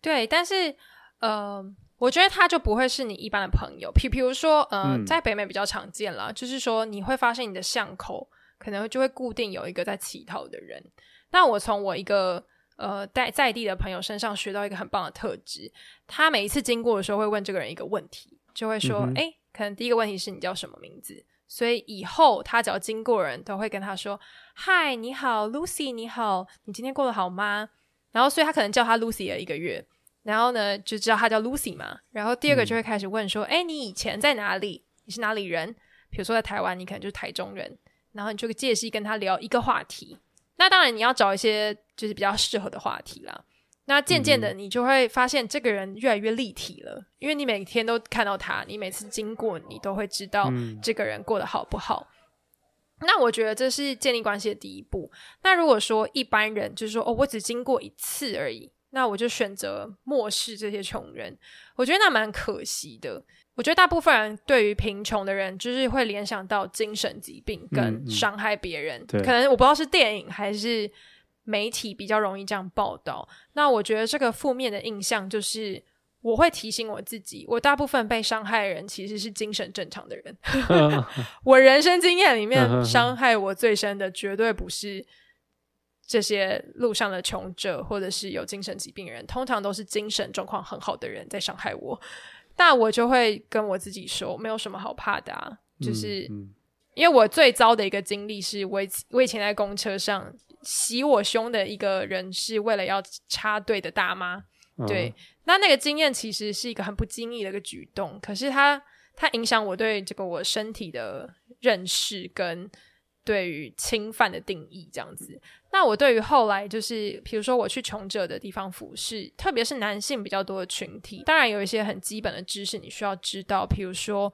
[SPEAKER 1] 对，但是呃，我觉得他就不会是你一般的朋友。譬比如说，呃，嗯、在北美比较常见啦，就是说你会发现你的巷口可能就会固定有一个在乞讨的人。那我从我一个。呃，在在地的朋友身上学到一个很棒的特质，他每一次经过的时候会问这个人一个问题，就会说：“诶、嗯哼，可能第一个问题是你叫什么名字？”所以以后他只要经过人都会跟他说：“嗨，你好，Lucy，你好，你今天过得好吗？”然后，所以他可能叫他 Lucy 了一个月，然后呢就知道他叫 Lucy 嘛。然后第二个就会开始问说：“诶、嗯，你以前在哪里？你是哪里人？比如说在台湾，你可能就是台中人。”然后你就借机跟他聊一个话题。那当然，你要找一些就是比较适合的话题啦。那渐渐的，你就会发现这个人越来越立体了，嗯、因为你每天都看到他，你每次经过，你都会知道这个人过得好不好。嗯、那我觉得这是建立关系的第一步。那如果说一般人就是说，哦，我只经过一次而已，那我就选择漠视这些穷人，我觉得那蛮可惜的。我觉得大部分人对于贫穷的人，就是会联想到精神疾病跟伤害别人。嗯嗯、可能我不知道是电影还是媒体比较容易这样报道。那我觉得这个负面的印象，就是我会提醒我自己，我大部分被伤害的人其实是精神正常的人。<laughs> 我人生经验里面，伤害我最深的绝对不是这些路上的穷者，或者是有精神疾病的人，通常都是精神状况很好的人在伤害我。但我就会跟我自己说，没有什么好怕的啊，就是、嗯嗯、因为我最糟的一个经历是我，我以前在公车上袭我胸的一个人，是为了要插队的大妈。嗯、对，那那个经验其实是一个很不经意的一个举动，可是它它影响我对这个我身体的认识跟。对于侵犯的定义这样子，那我对于后来就是，比如说我去穷者的地方服侍，特别是男性比较多的群体，当然有一些很基本的知识你需要知道，比如说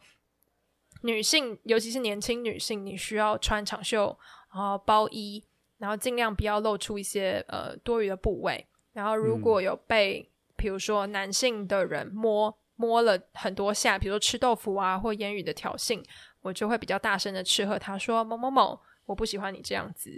[SPEAKER 1] 女性，尤其是年轻女性，你需要穿长袖，然后包衣，然后尽量不要露出一些呃多余的部位，然后如果有被，比如说男性的人摸摸了很多下，比如说吃豆腐啊或言语的挑衅。我就会比较大声的斥喝他说某某某，我不喜欢你这样子，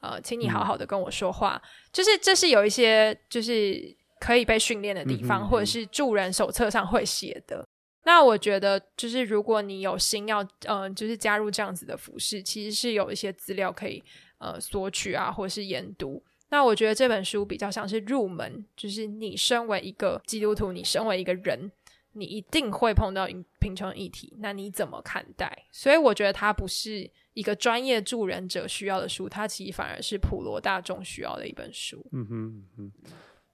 [SPEAKER 1] 呃，请你好好的跟我说话。嗯、就是这是有一些就是可以被训练的地方，或者是助人手册上会写的。那我觉得就是如果你有心要，嗯、呃，就是加入这样子的服饰，其实是有一些资料可以呃索取啊，或是研读。那我觉得这本书比较像是入门，就是你身为一个基督徒，你身为一个人。你一定会碰到贫穷议题，那你怎么看待？所以我觉得它不是一个专业助人者需要的书，它其实反而是普罗大众需要的一本书。
[SPEAKER 2] 嗯哼嗯哼。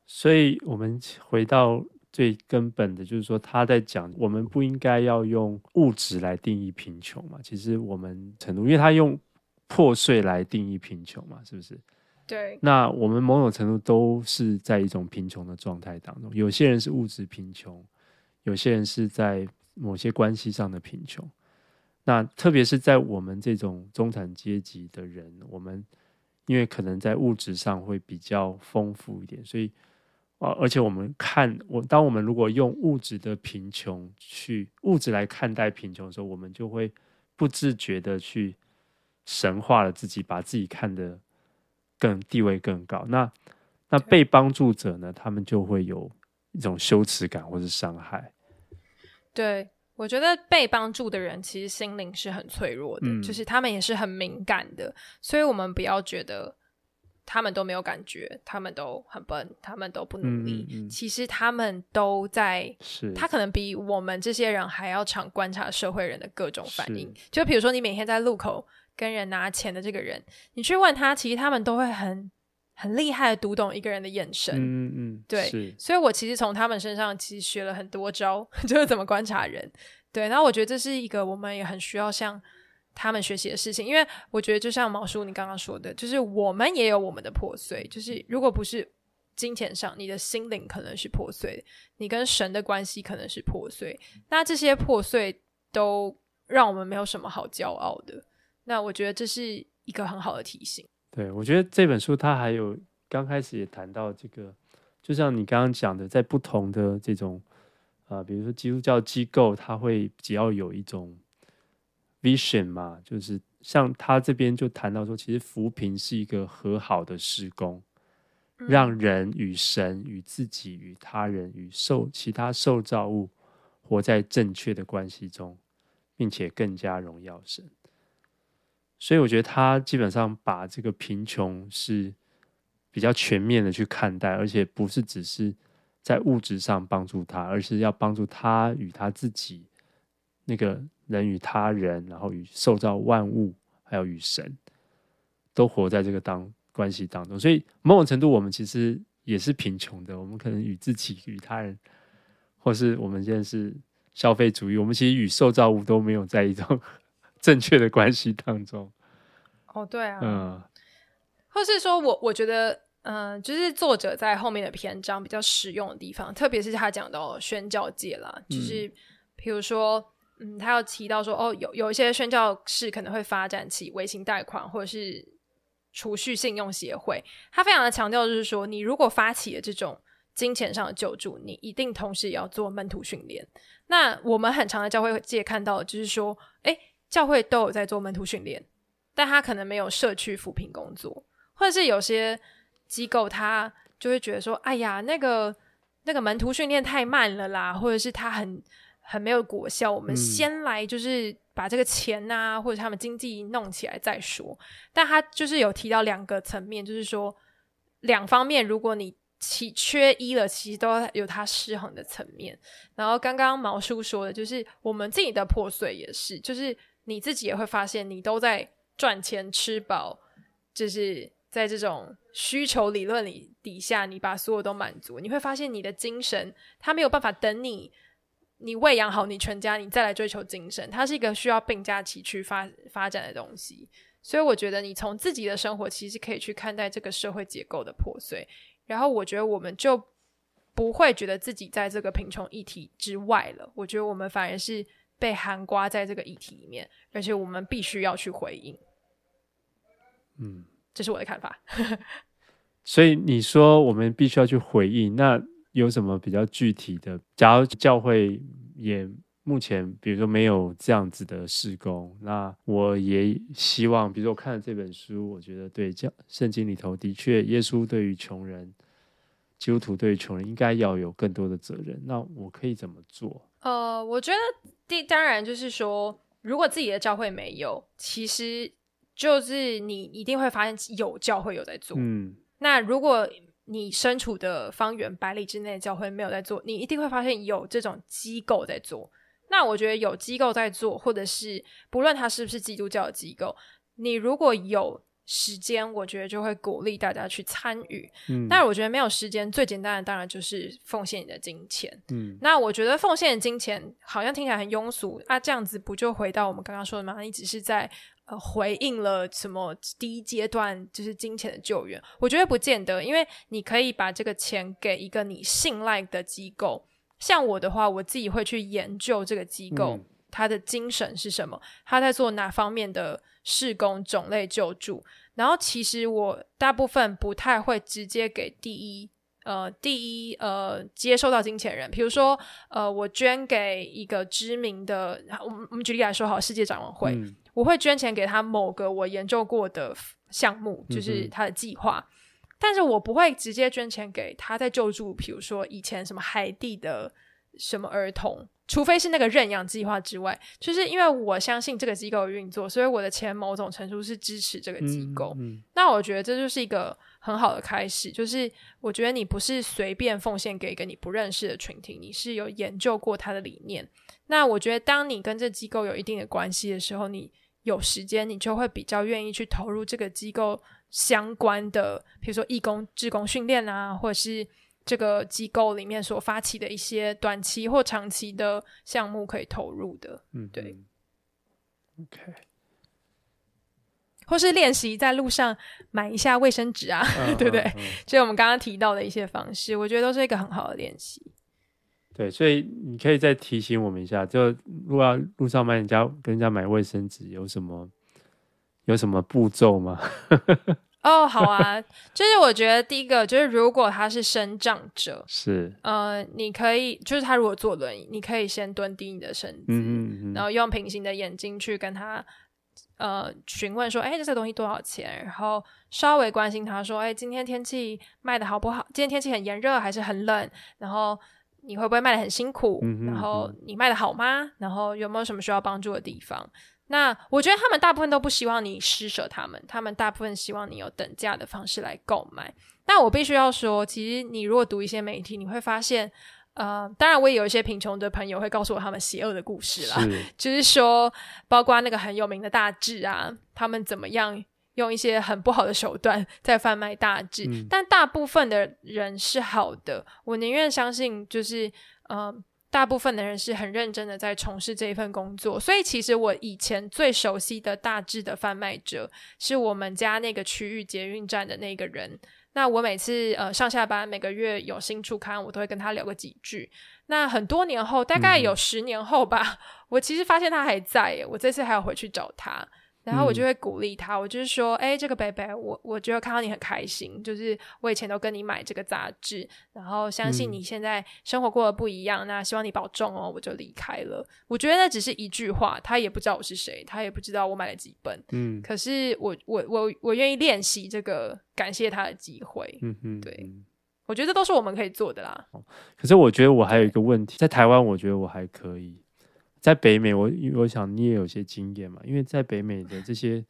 [SPEAKER 2] 所以我们回到最根本的，就是说他在讲，我们不应该要用物质来定义贫穷嘛？其实我们程度，因为他用破碎来定义贫穷嘛，是不是？
[SPEAKER 1] 对。那
[SPEAKER 2] 我们某种程度都是在一种贫穷的状态当中，有些人是物质贫穷。有些人是在某些关系上的贫穷，那特别是在我们这种中产阶级的人，我们因为可能在物质上会比较丰富一点，所以啊，而且我们看我，当我们如果用物质的贫穷去物质来看待贫穷的时候，我们就会不自觉的去神化了自己，把自己看得更地位更高。那那被帮助者呢，他们就会有一种羞耻感或是伤害。
[SPEAKER 1] 对，我觉得被帮助的人其实心灵是很脆弱的，嗯，就是他们也是很敏感的，所以我们不要觉得他们都没有感觉，他们都很笨，他们都不努力。嗯嗯嗯，其实他们都在，是他可能比我们这些人还要常观察社会人的各种反应。就比如说，你每天在路口跟人拿钱的这个人，你去问他，其实他们都会很。很厉害的读懂一个人的眼神，嗯嗯，对，所以我其实从他们身上其实学了很多招，<laughs> 就是怎么观察人，对。然后我觉得这是一个我们也很需要向他们学习的事情，因为我觉得就像毛叔你刚刚说的，就是我们也有我们的破碎，就是如果不是金钱上，你的心灵可能是破碎，你跟神的关系可能是破碎，那这些破碎都让我们没有什么好骄傲的。那我觉得这是一个很好的提醒。
[SPEAKER 2] 对，我觉得这本书它还有刚开始也谈到这个，就像你刚刚讲的，在不同的这种啊、呃，比如说基督教机构，它会只要有一种 vision 嘛，就是像他这边就谈到说，其实扶贫是一个和好的施工，让人与神、与自己、与他人、与受其他受造物活在正确的关系中，并且更加荣耀神。所以我觉得他基本上把这个贫穷是比较全面的去看待，而且不是只是在物质上帮助他，而是要帮助他与他自己，那个人与他人，然后与受造万物，还有与神，都活在这个当关系当中。所以某种程度，我们其实也是贫穷的。我们可能与自己、与他人，或是我们现在是消费主义，我们其实与受造物都没有在一种。正确的关系当中，
[SPEAKER 1] 哦，对啊，嗯，或是说我我觉得，嗯、呃，就是作者在后面的篇章比较实用的地方，特别是他讲到宣教界啦，就是比如说，嗯，他要提到说，哦，有有一些宣教士可能会发展起微型贷款或者是储蓄信用协会，他非常的强调就是说，你如果发起了这种金钱上的救助，你一定同时也要做门徒训练。那我们很常在教会界看到的就是说，诶。教会都有在做门徒训练，但他可能没有社区扶贫工作，或者是有些机构他就会觉得说：“哎呀，那个那个门徒训练太慢了啦，或者是他很很没有果效。”我们先来就是把这个钱啊，或者他们经济弄起来再说。但他就是有提到两个层面，就是说两方面，如果你其缺一了，其实都有它失衡的层面。然后刚刚毛叔说的，就是我们自己的破碎也是，就是你自己也会发现，你都在赚钱吃饱，就是在这种需求理论里底下，你把所有都满足，你会发现你的精神它没有办法等你，你喂养好你全家，你再来追求精神，它是一个需要并驾齐驱发发展的东西。所以我觉得你从自己的生活其实可以去看待这个社会结构的破碎。然后我觉得我们就不会觉得自己在这个贫穷议题之外了。我觉得我们反而是被含刮在这个议题里面，而且我们必须要去回应。
[SPEAKER 2] 嗯，
[SPEAKER 1] 这是我的看法。<laughs>
[SPEAKER 2] 所以你说我们必须要去回应，那有什么比较具体的？假如教会也目前比如说没有这样子的施工，那我也希望，比如说我看了这本书，我觉得对教圣经里头的确，耶稣对于穷人，基督徒对于穷人应该要有更多的责任。那我可以怎么做？
[SPEAKER 1] 呃，我觉得第当然就是说，如果自己的教会没有，其实就是你一定会发现有教会有在做。
[SPEAKER 2] 嗯，
[SPEAKER 1] 那如果你身处的方圆百里之内的教会没有在做，你一定会发现有这种机构在做。那我觉得有机构在做，或者是不论它是不是基督教的机构，你如果有时间，我觉得就会鼓励大家去参与。
[SPEAKER 2] 嗯，
[SPEAKER 1] 但我觉得没有时间，最简单的当然就是奉献你的金钱。
[SPEAKER 2] 嗯，
[SPEAKER 1] 那我觉得奉献的金钱好像听起来很庸俗啊，这样子不就回到我们刚刚说的吗？你只是在呃回应了什么第一阶段就是金钱的救援？我觉得不见得，因为你可以把这个钱给一个你信赖的机构。像我的话，我自己会去研究这个机构，它的精神是什么，他在做哪方面的事工种类救助。然后，其实我大部分不太会直接给第一呃第一呃接收到金钱人，比如说呃我捐给一个知名的，我们我们举例来说好，世界展望会，
[SPEAKER 2] 嗯，
[SPEAKER 1] 我会捐钱给他某个我研究过的项目，就是他的计划。嗯但是我不会直接捐钱给他在救助，比如说以前什么海地的什么儿童，除非是那个认养计划之外，就是因为我相信这个机构的运作，所以我的钱某种程度是支持这个机构。
[SPEAKER 2] 嗯嗯。
[SPEAKER 1] 那我觉得这就是一个很好的开始，就是我觉得你不是随便奉献给一个你不认识的群体，你是有研究过他的理念。那我觉得当你跟这机构有一定的关系的时候，你有时间，你就会比较愿意去投入这个机构。相关的，比如说义工、志工训练啊，或者是这个机构里面所发起的一些短期或长期的项目可以投入的，
[SPEAKER 2] 嗯，
[SPEAKER 1] 对。
[SPEAKER 2] OK，
[SPEAKER 1] 或是练习在路上买一下卫生纸啊，嗯、<laughs> 对不对？嗯嗯、就我们刚刚提到的一些方式，我觉得都是一个很好的练习。
[SPEAKER 2] 对，所以你可以再提醒我们一下，就如果要路上买人家跟人家买卫生纸，有什么？有什么步骤吗？
[SPEAKER 1] 哦，oh, 好啊，就是我觉得第一个就是，如果他是生长者，<laughs>
[SPEAKER 2] 是
[SPEAKER 1] 呃，你可以就是他如果坐轮椅，你可以先蹲低你的身子，
[SPEAKER 2] 嗯嗯嗯，
[SPEAKER 1] 然后用平行的眼睛去跟他呃询问说，哎，这个东西多少钱？然后稍微关心他说，哎，今天天气卖的好不好？今天天气很炎热还是很冷？然后你会不会卖的很辛苦？
[SPEAKER 2] 嗯嗯嗯，
[SPEAKER 1] 然后你卖的好吗？然后有没有什么需要帮助的地方？那我觉得他们大部分都不希望你施舍他们，他们大部分希望你有等价的方式来购买。那我必须要说，其实你如果读一些媒体，你会发现，呃，当然我也有一些贫穷的朋友会告诉我他们邪恶的故事啦，
[SPEAKER 2] 是
[SPEAKER 1] 就是说，包括那个很有名的大志啊，他们怎么样用一些很不好的手段在贩卖大志，
[SPEAKER 2] 嗯、
[SPEAKER 1] 但大部分的人是好的，我宁愿相信，就是呃。大部分的人是很认真的在从事这一份工作，所以其实我以前最熟悉的大致的贩卖者是我们家那个区域捷运站的那个人。那我每次呃上下班每个月有新出刊，我都会跟他聊个几句。那很多年后，大概有十年后吧，我其实发现他还在，我这次还要回去找他。然后我就会鼓励他，嗯、我就是说，哎，这个伯伯，我我觉得看到你很开心，就是我以前都跟你买这个杂志，然后相信你现在生活过得不一样，嗯、那希望你保重哦，我就离开了。我觉得那只是一句话，他也不知道我是谁，他也不知道我买了几本，
[SPEAKER 2] 嗯，
[SPEAKER 1] 可是我我我我愿意练习这个感谢他的机会，
[SPEAKER 2] 嗯嗯，
[SPEAKER 1] 对，我觉得都是我们可以做的啦。
[SPEAKER 2] 可是我觉得我还有一个问题，在台湾，我觉得我还可以。在北美，我我想你也有些经验嘛，因为在北美的这些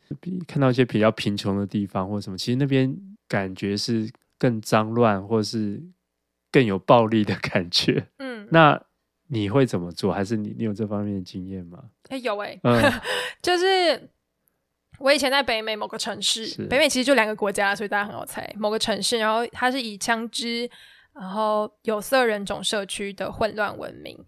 [SPEAKER 2] 看到一些比较贫穷的地方或什么，其实那边感觉是更脏乱，或是更有暴力的 <laughs> 感觉。嗯，那你会怎么做？还是你你有这方面的经验吗？
[SPEAKER 1] 哎、欸，有哎、欸，嗯、<laughs> 就是我以前在北美某个城市，北美其实就两个国家，所以大家很好猜。某个城市，然后它是以枪支，然后有色人种社区的混乱闻名。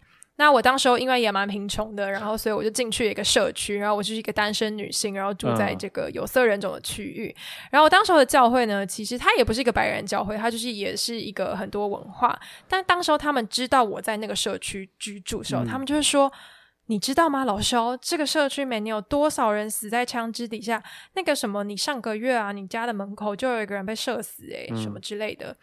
[SPEAKER 1] 那我当时候因为也蛮贫穷的，然后所以我就进去一个社区，然后我就是一个单身女性，然后住在这个有色人种的区域。嗯、然后我当时候的教会呢，其实它也不是一个白人教会，它就是也是一个很多文化。但当时候他们知道我在那个社区居住的时候，嗯、他们就会说：“你知道吗，老萧，这个社区每年有多少人死在枪支底下？那个什么，你上个月啊，你家的门口就有一个人被射死、欸，诶、嗯，什么之类的。”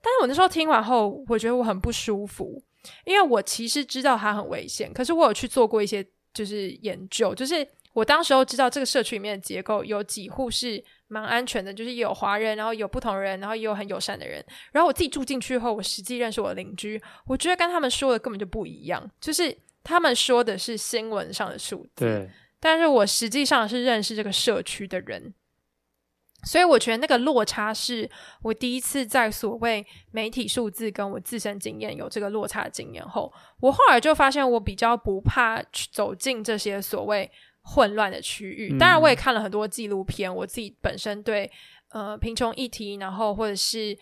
[SPEAKER 1] 但是我那时候听完后，我觉得我很不舒服。因为我其实知道它很危险，可是我有去做过一些就是研究，就是我当时候知道这个社区里面的结构有几户是蛮安全的，就是也有华人，然后有不同人，然后也有很友善的人。然后我自己住进去后，我实际认识我的邻居，我觉得跟他们说的根本就不一样，就是他们说的是新闻上的数字，对，但是我实际上是认识这个社区的人。所以我觉得那个落差是我第一次在所谓媒体数字跟我自身经验有这个落差的经验后，我后来就发现我比较不怕走进这些所谓混乱的区域。当然，我也看了很多纪录片，我自己本身对呃贫穷议题，然后或者是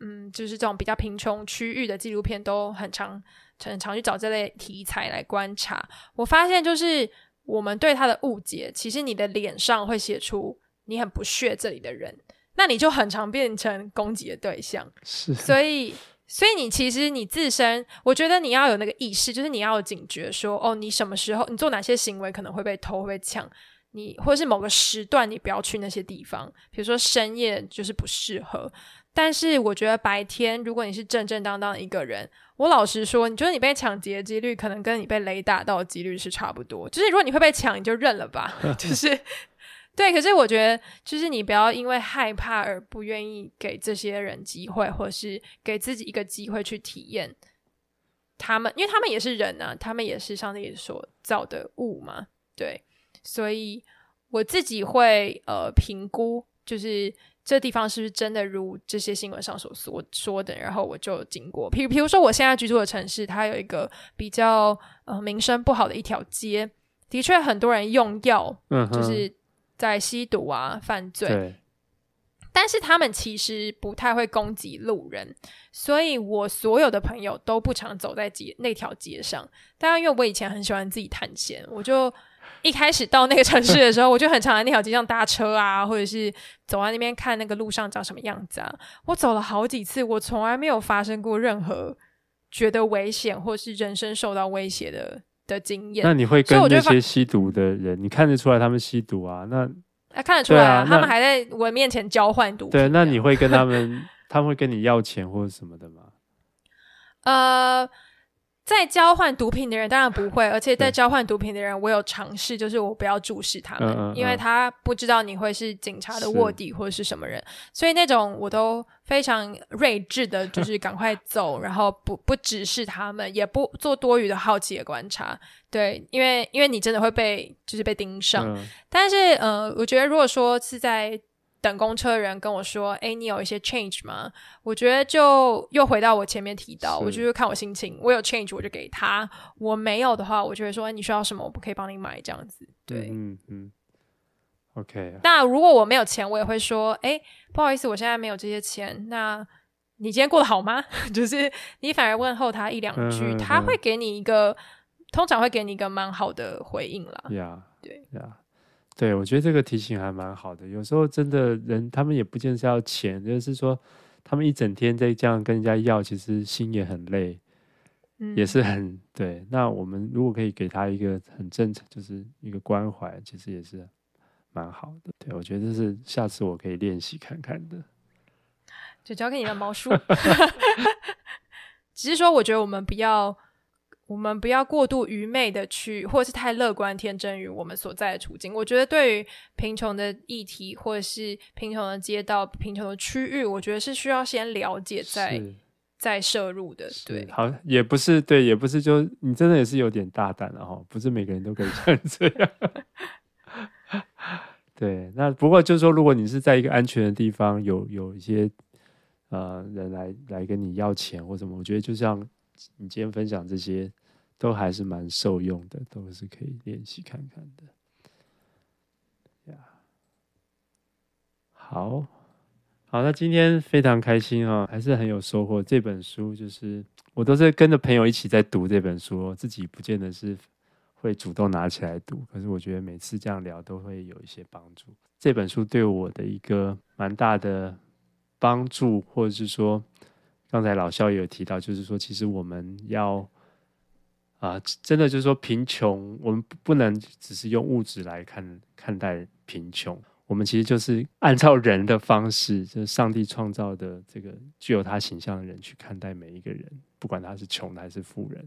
[SPEAKER 1] 嗯就是这种比较贫穷区域的纪录片都很常很常去找这类题材来观察。我发现就是我们对他的误解，其实你的脸上会写出。你很不屑这里的人，那你就很常变成攻击的对象。是，所以，所以你其实你自身，我觉得你要有那个意识，就是你要有警觉说，说哦，你什么时候你做哪些行为可能会被偷、会被抢，你或者是某个时段你不要去那些地方，比如说深夜就是不适合。但是我觉得白天，如果你是正正当当的一个人，我老实说，你觉得你被抢劫的几率可能跟你被雷打到的几率是差不多。就是如果你会被抢，你就认了吧，<laughs> 就是。对，可是我觉得，就是你不要因为害怕而不愿意给这些人机会，或是给自己一个机会去体验他们，因为他们也是人啊，他们也是上帝所造的物嘛。对，所以我自己会呃评估，就是这地方是不是真的如这些新闻上所说说的，然后我就经过。譬如，譬如说，我现在居住的城市，它有一个比较呃名声不好的一条街，的确很多人用药，嗯，就是。在吸毒啊，犯罪，对但是他们其实不太会攻击路人，所以我所有的朋友都不常走在街那条街上。当然，因为我以前很喜欢自己探险，我就一开始到那个城市的时候，<laughs> 我就很常在那条街上搭车啊，或者是走在那边看那个路上长什么样子啊。我走了好几次，我从来没有发生过任何觉得危险或是人生受到威胁的。的经验，
[SPEAKER 2] 那你会跟那些吸毒的人，你看得出来他们吸毒啊？那
[SPEAKER 1] 啊，看得出来啊，他们还在我面前交换毒品。
[SPEAKER 2] 对，那你会跟他们，<laughs> 他们会跟你要钱或者什么的吗？
[SPEAKER 1] 呃。在交换毒品的人当然不会，而且在交换毒品的人，我有尝试，就是我不要注视他们，嗯嗯嗯，因为他不知道你会是警察的卧底或者是什么人，所以那种我都非常睿智的，就是赶快走，然后不不直视他们，也不做多余的好奇的观察，对，因为因为你真的会被就是被盯上，嗯、但是呃，我觉得如果说是在。等公车的人跟我说：“哎，你有一些 change 吗？”我觉得就又回到我前面提到，我就是看我心情，我有 change 我就给他，我没有的话，我就会说：“你需要什么，我不可以帮你买。”这样子，对，嗯嗯
[SPEAKER 2] ，OK。
[SPEAKER 1] 那如果我没有钱，我也会说：“哎，不好意思，我现在没有这些钱。那你今天过得好吗？” <laughs> 就是你反而问候他一两句，嗯嗯嗯、他会给你一个，通常会给你一个蛮好的回应啦。
[SPEAKER 2] Yeah,
[SPEAKER 1] 对，
[SPEAKER 2] 呀。对，我觉得这个提醒还蛮好的。有时候真的人，他们也不见是要钱，就是说，他们一整天在这样跟人家要，其实心也很累，嗯、也是很对。那我们如果可以给他一个很正常，就是一个关怀，其实也是蛮好的。对，我觉得这是下次我可以练习看看的。
[SPEAKER 1] 就交给你的毛叔。<laughs> 只是说，我觉得我们不要。我们不要过度愚昧的去，或者是太乐观天真于我们所在的处境。我觉得对于贫穷的议题，或者是贫穷的街道、贫穷的区域，我觉得是需要先了解再再涉入的。对，
[SPEAKER 2] 好，也不是对，也不是就你真的也是有点大胆了哈，不是每个人都可以像这样。<laughs> 对，那不过就是说，如果你是在一个安全的地方，有有一些呃人来来跟你要钱或什么，我觉得就像你今天分享这些，都还是蛮受用的，都是可以练习看看的。呀，好。好，那今天非常开心啊，还是很有收获。这本书就是我都是跟着朋友一起在读这本书，自己不见得是会主动拿起来读，可是我觉得每次这样聊都会有一些帮助。这本书对我的一个蛮大的帮助，或者是说，刚才老萧也有提到，就是说，其实我们要啊，真的就是说，贫穷，我们不能只是用物质来看看待贫穷。我们其实就是按照人的方式，就是上帝创造的这个具有他形象的人去看待每一个人，不管他是穷的还是富人。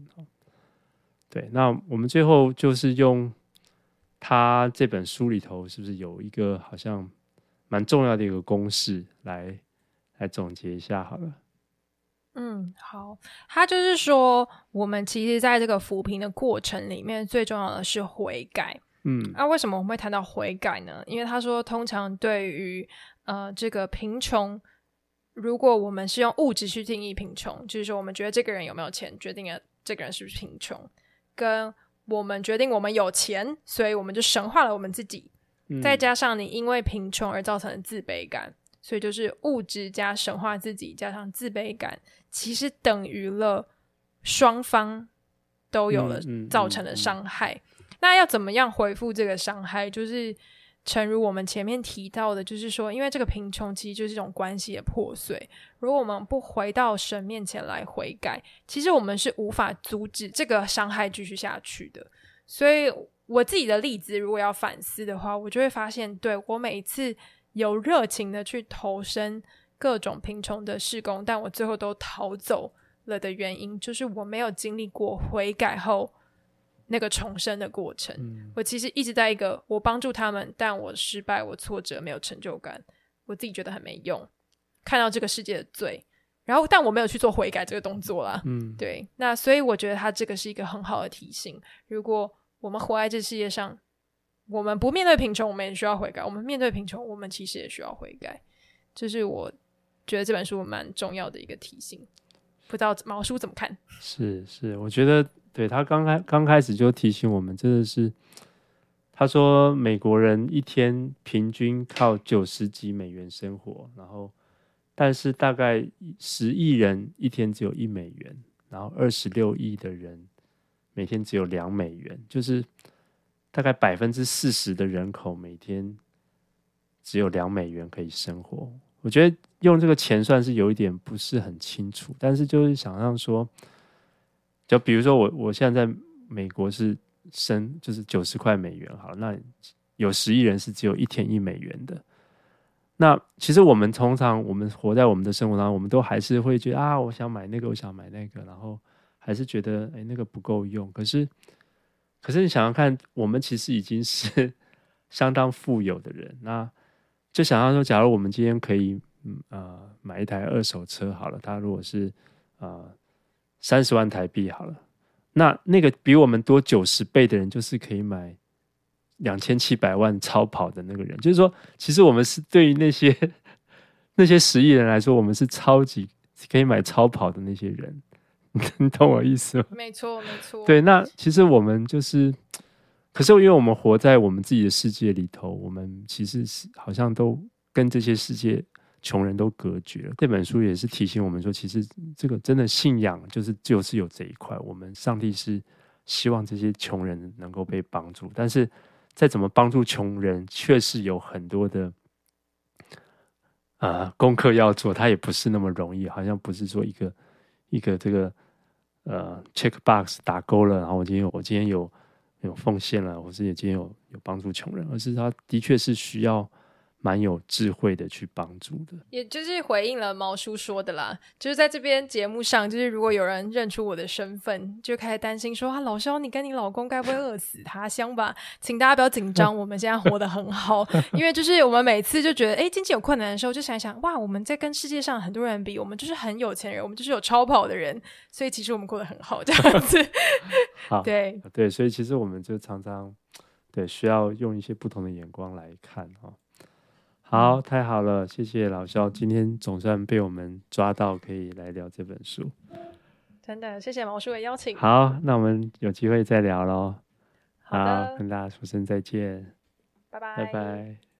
[SPEAKER 2] 对，那我们最后就是用他这本书里头，是不是有一个好像蛮重要的一个公式来来总结一下？好了，
[SPEAKER 1] 嗯，好，他就是说，我们其实在这个扶贫的过程里面，最重要的是悔改。
[SPEAKER 2] 嗯，
[SPEAKER 1] 那、啊、为什么我们会谈到悔改呢？因为他说，通常对于呃这个贫穷，如果我们是用物质去定义贫穷，就是说我们觉得这个人有没有钱决定了这个人是不是贫穷，跟我们决定我们有钱，所以我们就神化了我们自己，嗯、再加上你因为贫穷而造成的自卑感，所以就是物质加神化自己加上自卑感，其实等于了双方都有了造成的伤害。嗯嗯嗯嗯那要怎么样恢复这个伤害？就是诚如我们前面提到的，就是说，因为这个贫穷其实就是一种关系的破碎。如果我们不回到神面前来悔改，其实我们是无法阻止这个伤害继续下去的。所以我自己的例子，如果要反思的话，我就会发现，对，我每一次有热情的去投身各种贫穷的事工，但我最后都逃走了的原因，就是我没有经历过悔改后。那个重生的过程，嗯、我其实一直在一个我帮助他们，但我失败，我挫折，没有成就感，我自己觉得很没用，看到这个世界的罪，然后但我没有去做悔改这个动作啦。嗯，对，那所以我觉得他这个是一个很好的提醒。如果我们活在这世界上，我们不面对贫穷，我们也需要悔改；我们面对贫穷，我们其实也需要悔改。这、是我觉得这本书蛮重要的一个提醒。不知道毛叔怎么看？
[SPEAKER 2] 是是，我觉得。对，他刚开刚开始就提醒我们，真的是他说美国人一天平均靠九十几美元生活，然后但是大概十亿人一天只有一美元，然后二十六亿的人每天只有两美元，就是大概百分之四十的人口每天只有两美元可以生活。我觉得用这个钱算是有一点不是很清楚，但是就是想象说。就比如说我我现在在美国是生就是九十块美元好，那有十亿人是只有一天一美元的。那其实我们通常我们活在我们的生活当中，我们都还是会觉得啊，我想买那个，我想买那个，然后还是觉得哎那个不够用。可是可是你想想看，我们其实已经是 <laughs> 相当富有的人。那就想要说，假如我们今天可以嗯呃买一台二手车好了，它如果是呃。三十万台币好了，那那个比我们多九十倍的人，就是可以买两千七百万超跑的那个人。就是说，其实我们是对于那些 <laughs> 那些十亿人来说，我们是超级可以买超跑的那些人。<laughs> 你懂我意思吗？
[SPEAKER 1] 没错，没错。
[SPEAKER 2] 对，那其实我们就是，可是因为我们活在我们自己的世界里头，我们其实是好像都跟这些世界。穷人都隔绝了。这本书也是提醒我们说，其实这个真的信仰就是就是有这一块。我们上帝是希望这些穷人能够被帮助，但是再怎么帮助穷人，确实有很多的啊、呃、功课要做。他也不是那么容易，好像不是说一个一个这个呃 check box 打勾了，然后我今天我今天有有奉献了，我自己今天有有帮助穷人，而是他的确是需要。蛮有智慧的去帮助的，
[SPEAKER 1] 也就是回应了毛叔说的啦。就是在这边节目上，就是如果有人认出我的身份，就开始担心说啊，老肖，你跟你老公该不会饿死他乡吧？请大家不要紧张，我们现在活得很好。因为就是我们每次就觉得，哎，经济有困难的时候，就想一想，哇，我们在跟世界上很多人比，我们就是很有钱人，我们就是有超跑的人，所以其实我们过得很好，这样子。
[SPEAKER 2] 好，<laughs>
[SPEAKER 1] 对
[SPEAKER 2] 对，所以其实我们就常常对需要用一些不同的眼光来看哈。好，太好了，谢谢老肖，今天总算被我们抓到，可以来聊这本书。
[SPEAKER 1] 真的，谢谢毛叔的邀请。
[SPEAKER 2] 好，那我们有机会再聊喽。
[SPEAKER 1] 好的，
[SPEAKER 2] 好，跟大家说声再见。
[SPEAKER 1] 拜拜。
[SPEAKER 2] 拜拜。